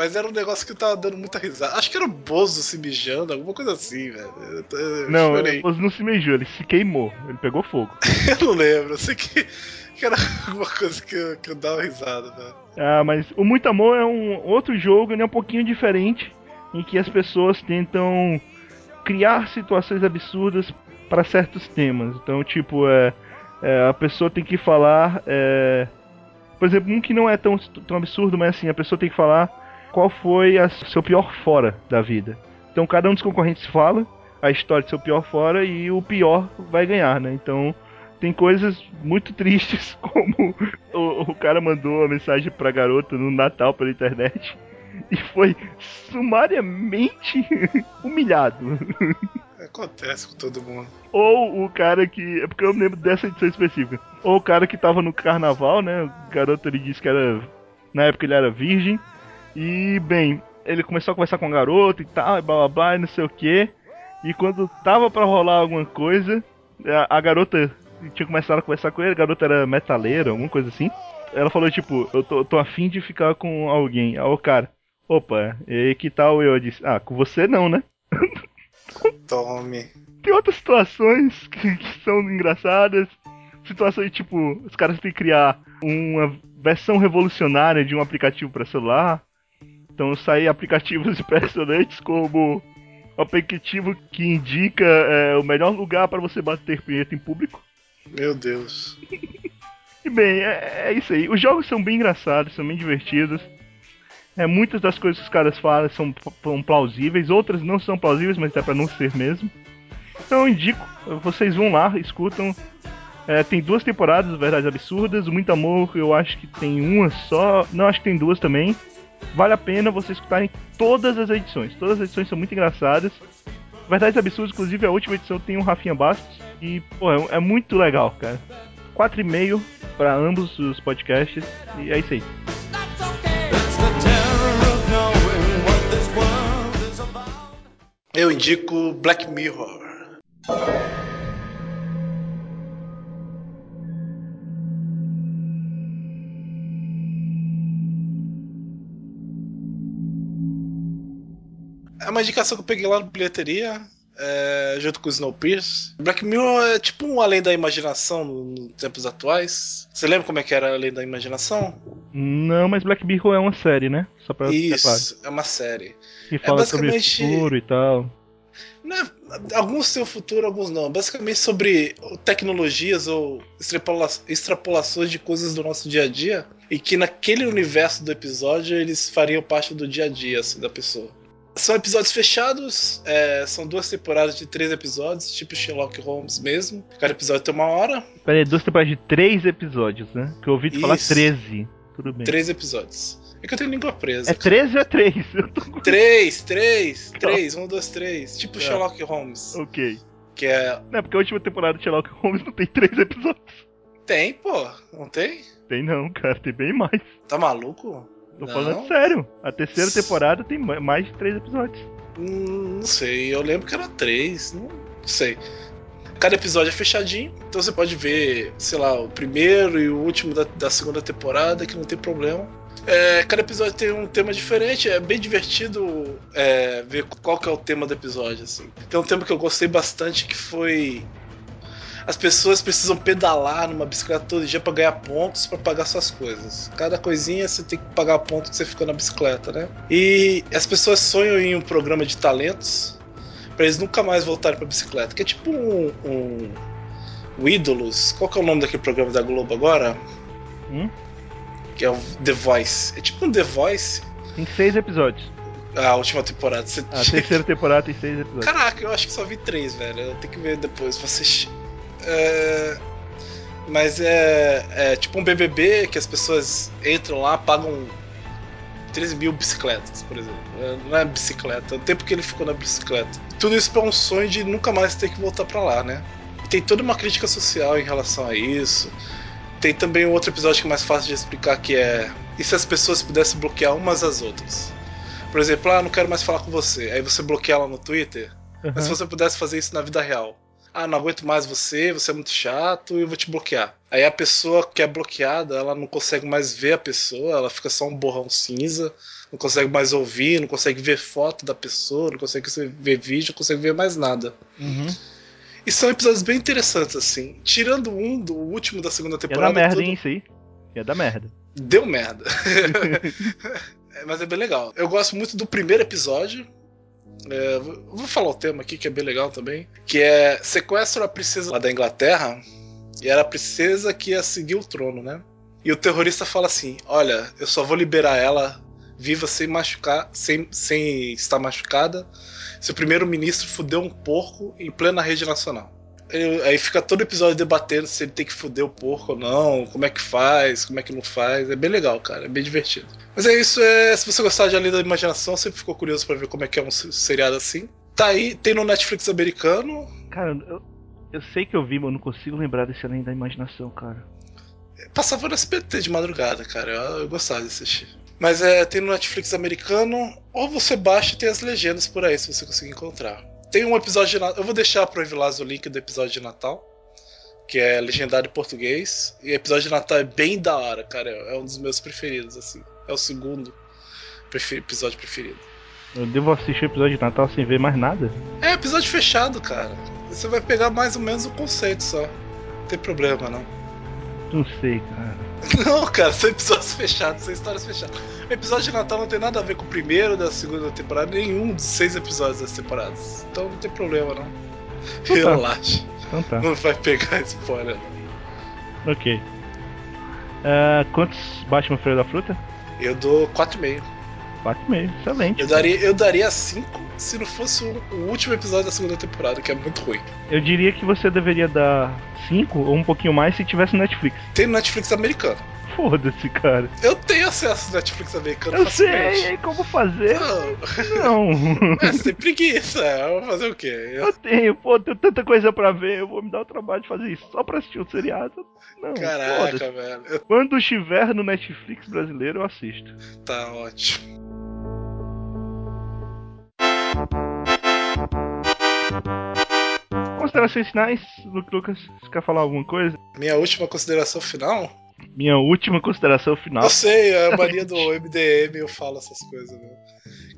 Mas era um negócio que eu tava dando muita risada. Acho que era o Bozo se mijando, alguma coisa assim, velho. Eu, eu não, o Bozo não se mijou, ele se queimou. Ele pegou fogo. eu não lembro. Eu sei que que era alguma coisa que eu, que eu dava risada, velho. Ah, mas o Muito Amor é um outro jogo, né, um pouquinho diferente, em que as pessoas tentam criar situações absurdas para certos temas. Então, tipo, é, é, a pessoa tem que falar. É, por exemplo, um que não é tão, tão absurdo, mas assim, a pessoa tem que falar qual foi a seu pior fora da vida. Então, cada um dos concorrentes fala a história de seu pior fora e o pior vai ganhar, né? Então, tem coisas muito tristes, como o, o cara mandou uma mensagem pra garota no Natal pela internet e foi sumariamente humilhado. Acontece com todo mundo. Ou o cara que. É porque eu me lembro dessa edição específica. Ou o cara que tava no carnaval, né? O garoto ele disse que era. Na época ele era virgem. E, bem, ele começou a conversar com a garota e tal, e blá blá blá, e não sei o que. E quando tava para rolar alguma coisa, a, a garota tinha começado a conversar com ele, a garota era metaleira, alguma coisa assim. Ela falou, tipo, eu tô, tô afim de ficar com alguém. Aí o cara, opa, e que tal eu? eu disse, ah, com você não, né? Tome. Tem outras situações que, que são engraçadas. Situações tipo, os caras têm que criar uma versão revolucionária de um aplicativo para celular. Então saem aplicativos impressionantes como o aplicativo que indica é, o melhor lugar para você bater punheta em público. Meu Deus. e bem, é, é, isso aí. Os jogos são bem engraçados, são bem divertidos. É, muitas das coisas que os caras falam são, são plausíveis, outras não são plausíveis, mas é para não ser mesmo. Então eu indico, vocês vão lá, escutam. É, tem duas temporadas, Verdades Absurdas. Muito Amor, eu acho que tem uma só. Não, acho que tem duas também. Vale a pena vocês escutarem todas as edições. Todas as edições são muito engraçadas. Verdades Absurdas, inclusive, a última edição tem o Rafinha Bastos. E, pô, é, é muito legal, cara. 4,5 para ambos os podcasts. E é isso aí. Eu indico Black Mirror. Uma indicação que eu peguei lá no bilheteria, é, junto com o Snowpiercer. Black Mirror é tipo um além da imaginação nos tempos atuais. Você lembra como é que era além da imaginação? Não, mas Black Mirror é uma série, né? Só pra claro. Isso, é uma série. Que fala sobre o basicamente- futuro e tal. Né, alguns têm o futuro, alguns não. Basicamente sobre tecnologias ou extrapola- extrapolações de coisas do nosso dia a dia. E que naquele universo do episódio eles fariam parte do dia a dia assim, da pessoa. São episódios fechados, é, são duas temporadas de três episódios, tipo Sherlock Holmes mesmo. Cada episódio tem uma hora, Pera aí, duas temporadas de três episódios, né? Que eu ouvi tu falar Isso. 13. Tudo bem. três episódios. É que eu tenho língua presa. É 13 ou é 3? Eu tô com... Três, três, três, um, dois, três. Tipo Tá. Sherlock Holmes. Ok. Que é. Não, porque a última temporada de Sherlock Holmes não tem três episódios. Tem, pô, não tem? Tem não, cara, tem bem mais. Tá maluco? Tô Não. falando sério. A terceira temporada tem ma- mais de três episódios. Hum, Não sei, eu lembro que era três, não sei. Cada episódio é fechadinho, então você pode ver, sei lá, o primeiro e o último da, da segunda temporada, que não tem problema. É, cada episódio tem um tema diferente, é bem divertido é, ver qual que é o tema do episódio. Assim. Tem um tema que eu gostei bastante que foi. As pessoas precisam pedalar numa bicicleta todo dia pra ganhar pontos pra pagar suas coisas. Cada coisinha você tem que pagar ponto que você ficou na bicicleta, né? E as pessoas sonham em um programa de talentos pra eles nunca mais voltarem pra bicicleta. Que é tipo um. um o Ídolos. Qual que é o nome daquele programa da Globo agora? Hum? Que é o The Voice. É tipo um The Voice. Tem seis episódios. A última temporada. Você A terceira temporada tem seis episódios. Caraca, eu acho que só vi três, velho. Eu tenho que ver depois pra assistir. É, Mas é, é tipo um BBB que as pessoas entram lá, pagam 13 mil bicicletas, por exemplo. É, Não é bicicleta, é o tempo que ele ficou na bicicleta. Tudo isso pra um sonho de nunca mais ter que voltar pra lá, né? Tem toda uma crítica social em relação a isso. Tem também um outro episódio que é mais fácil de explicar que é. E se as pessoas pudessem bloquear umas às outras? Por exemplo, ah, não quero mais falar com você. Aí você bloqueia ela no Twitter. Mas se você pudesse fazer isso na vida real. Ah, não aguento mais você, você é muito chato e eu vou te bloquear. Aí a pessoa que é bloqueada, ela não consegue mais ver a pessoa, ela fica só um borrão cinza, não consegue mais ouvir, não consegue ver foto da pessoa, não consegue ver vídeo, não consegue ver mais nada. Uhum. E são episódios bem interessantes, assim. Tirando um do último da segunda Ia dar temporada. merda, hein, isso aí. Ia dar merda. Deu merda. É, Mas é bem legal. Eu gosto muito do primeiro episódio. É, vou falar o tema aqui que é bem legal também. Que é sequestro a princesa da Inglaterra. E era a princesa que ia seguir o trono, né? E o terrorista fala assim: Olha, eu só vou liberar ela viva sem machucar, sem, sem estar machucada. Se o primeiro-ministro fuder um porco em plena rede nacional. Aí fica todo episódio debatendo se ele tem que fuder o porco ou não, como é que faz, como é que não faz. É bem legal, cara, é bem divertido. Mas é isso, é, se você gostar de Além da Imaginação, sempre ficou curioso pra ver como é que é um se- seriado assim. Tá aí, tem no Netflix americano. Cara, eu, eu sei que eu vi, mas eu não consigo lembrar desse além da imaginação, cara. Passava no SBT de madrugada, cara. Eu, eu gostava de assistir. Mas é, tem no Netflix americano, ou você baixa e tem as legendas por aí, se você conseguir encontrar. Tem um episódio de Natal. Eu vou deixar pro Evilás o link do episódio de Natal. Que é legendado em português. E o episódio de Natal é bem da hora, cara. É um dos meus preferidos, assim. É o segundo prefe- episódio preferido. Eu devo assistir o episódio de Natal sem ver mais nada? É episódio fechado, cara. Você vai pegar mais ou menos o conceito só. Não tem problema, não. Não sei, cara. Não, cara, são episódios fechados, são histórias fechadas. O episódio de Natal não tem nada a ver com o primeiro da segunda temporada, nenhum dos seis episódios das temporadas. Então não tem problema, não. Então tá. Relaxa. Então tá. Não vai pegar spoiler. Ok. Ah, quantos Batman Feira da Fruta? Eu dou 4,5. 4,5. Excelente. Eu daria, eu daria 5 se não fosse o, o último episódio da segunda temporada, que é muito ruim. Eu diria que você deveria dar 5 ou um pouquinho mais se tivesse no Netflix. Tem no Netflix americano. Foda-se, cara. Eu tenho acesso ao Netflix americano Eu facilmente. sei como fazer. Não, Não. é, você tem preguiça. Eu vou fazer o quê? Eu- Eu tenho, pô, tenho tanta coisa pra ver. Eu vou me dar o trabalho de fazer isso só pra assistir um seriado. Não. Caraca, velho. Quando estiver no Netflix brasileiro, eu assisto. Tá ótimo. Considerações finais, Lucas, você quer falar alguma coisa? Minha última consideração final? Minha última consideração final. Eu sei, é a mania do MDM, eu falo essas coisas, né?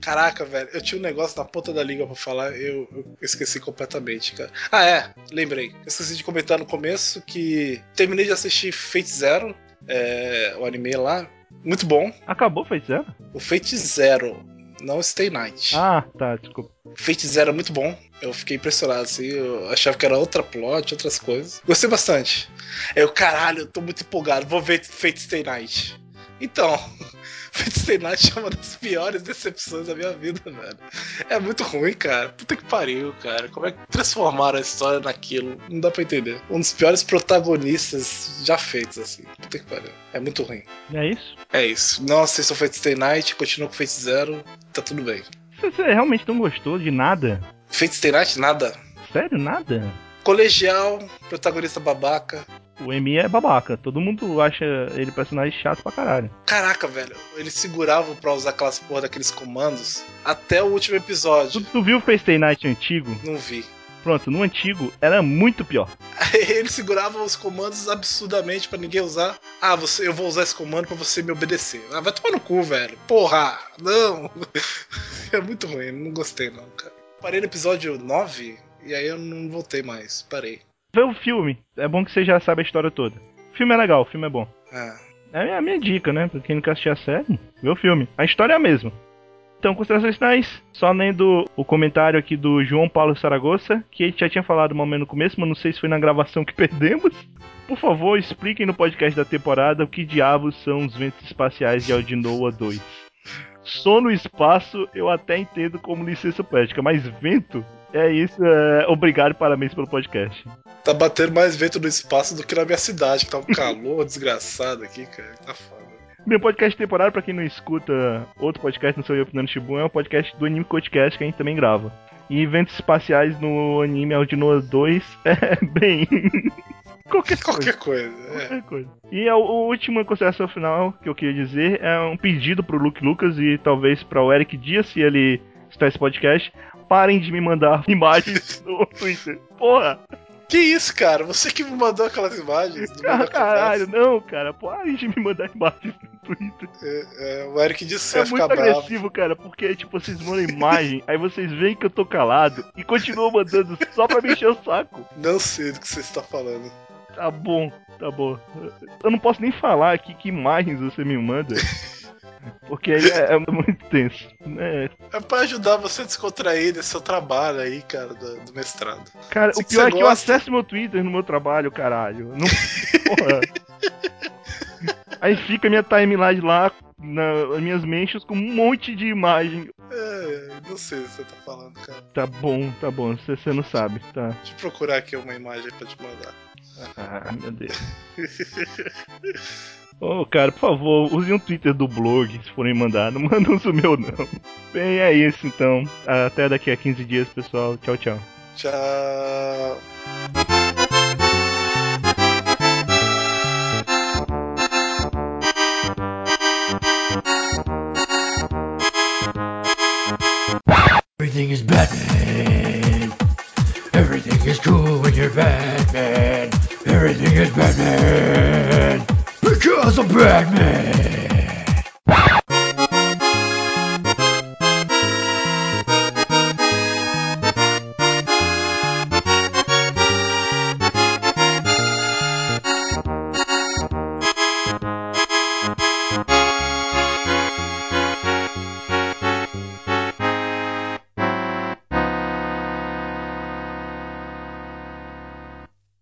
Caraca, velho, eu tinha um negócio na ponta da língua pra falar, eu, eu esqueci completamente, cara. Ah, é, lembrei. Eu esqueci de comentar no começo que terminei de assistir Fate Zero, é, o anime lá. Muito bom. Acabou, fez zero? O Fate Zero, não Stay Night. Ah, tá, desculpa. Fate Zero é muito bom. Eu fiquei impressionado, assim. Eu achava que era outra plot, outras coisas. Gostei bastante. Eu, caralho, eu tô muito empolgado. Vou ver Fate Stay Night. Então, Night é uma das piores decepções da minha vida, velho. É muito ruim, cara. Puta que pariu, cara. Como é que transformaram a história naquilo? Não dá pra entender. Um dos piores protagonistas já feitos, assim. Puta que pariu. É muito ruim. É isso? É isso. Não assistam Fate Stay Night, continua com Fate Zero. Tá tudo bem. Você, você realmente não gostou de nada? Fate Stay Night, nada. Sério, nada? Colegial, protagonista babaca. O Emi é babaca. Todo mundo acha ele personagem chato pra caralho. Caraca, velho, eles seguravam pra usar aquelas porra daqueles comandos até o último episódio. Tu, tu viu o Face Day Night antigo? Não vi. Pronto, no antigo era muito pior. Eles seguravam os comandos absurdamente pra ninguém usar. Ah, você, eu vou usar esse comando pra você me obedecer. Ah, vai tomar no cu, velho. Porra, não. É muito ruim, não gostei não, cara. Parei no episódio 9 e aí eu não voltei mais. Parei. Vê o filme. É bom que você já sabe a história toda. O filme é legal, o filme é bom. Ah, É a minha, dica, né? Pra quem não quer assistir a série, vê o filme. A história é a mesma. Então, considerações finais. Só lendo o comentário aqui do João Paulo Saragossa, que ele já tinha falado mal menos no começo, mas não sei se foi na gravação que perdemos. Por favor, expliquem no podcast da temporada o que diabos são os ventos espaciais de Aldinoa 2. Só no espaço eu até entendo como licença poética, mas vento? É isso, é... obrigado e parabéns pelo podcast. tá batendo mais vento no espaço do que na minha cidade, que tá um calor desgraçado aqui, cara. Tá foda. Meu podcast temporário, pra quem não escuta outro podcast no seu Eu Opinando Shibu, é um podcast do Anime Codecast que a gente também grava. E eventos espaciais no anime Aldinoa 2 é bem. Qualquer coisa. Qualquer coisa. É. Qualquer coisa. E a, a última consideração final que eu queria dizer é um pedido pro Luke Lucas e talvez para o Eric Dias, se ele está esse podcast. Parem de me mandar imagens no Twitter. Porra! Que isso, cara? Você que me mandou aquelas imagens Manda Caralho, não, cara. Parem de me mandar imagens no Twitter. É, é, o Eric disse que É muito bravo. agressivo, cara, porque, tipo, vocês mandam imagem, aí vocês veem que eu tô calado e continuam mandando só pra me encher o saco. Não sei do que você está falando. Tá bom, tá bom. Eu não posso nem falar aqui que imagens você me manda. Porque aí é, é muito tenso. É, É pra ajudar você a descontrair desse seu trabalho aí, cara, do, do mestrado. cara, o pior é que eu gosta. acesso meu Twitter no meu trabalho, caralho. Não, porra. Aí fica minha timeline lá, nas minhas mentions, com um monte de imagem. É, não sei o que você tá falando, cara. Tá bom, tá bom, você, você não sabe, tá. Deixa eu procurar aqui uma imagem pra te mandar. Ah, meu Deus. Ô, cara, por favor, use um Twitter do blog se forem mandar. Não mandam o meu, não. Bem, é isso então. Até daqui a 15 dias, pessoal. Tchau, tchau. Tchau. Everything is Batman. Everything is cool when you're Batman. Everything is Batman. Because of Batman.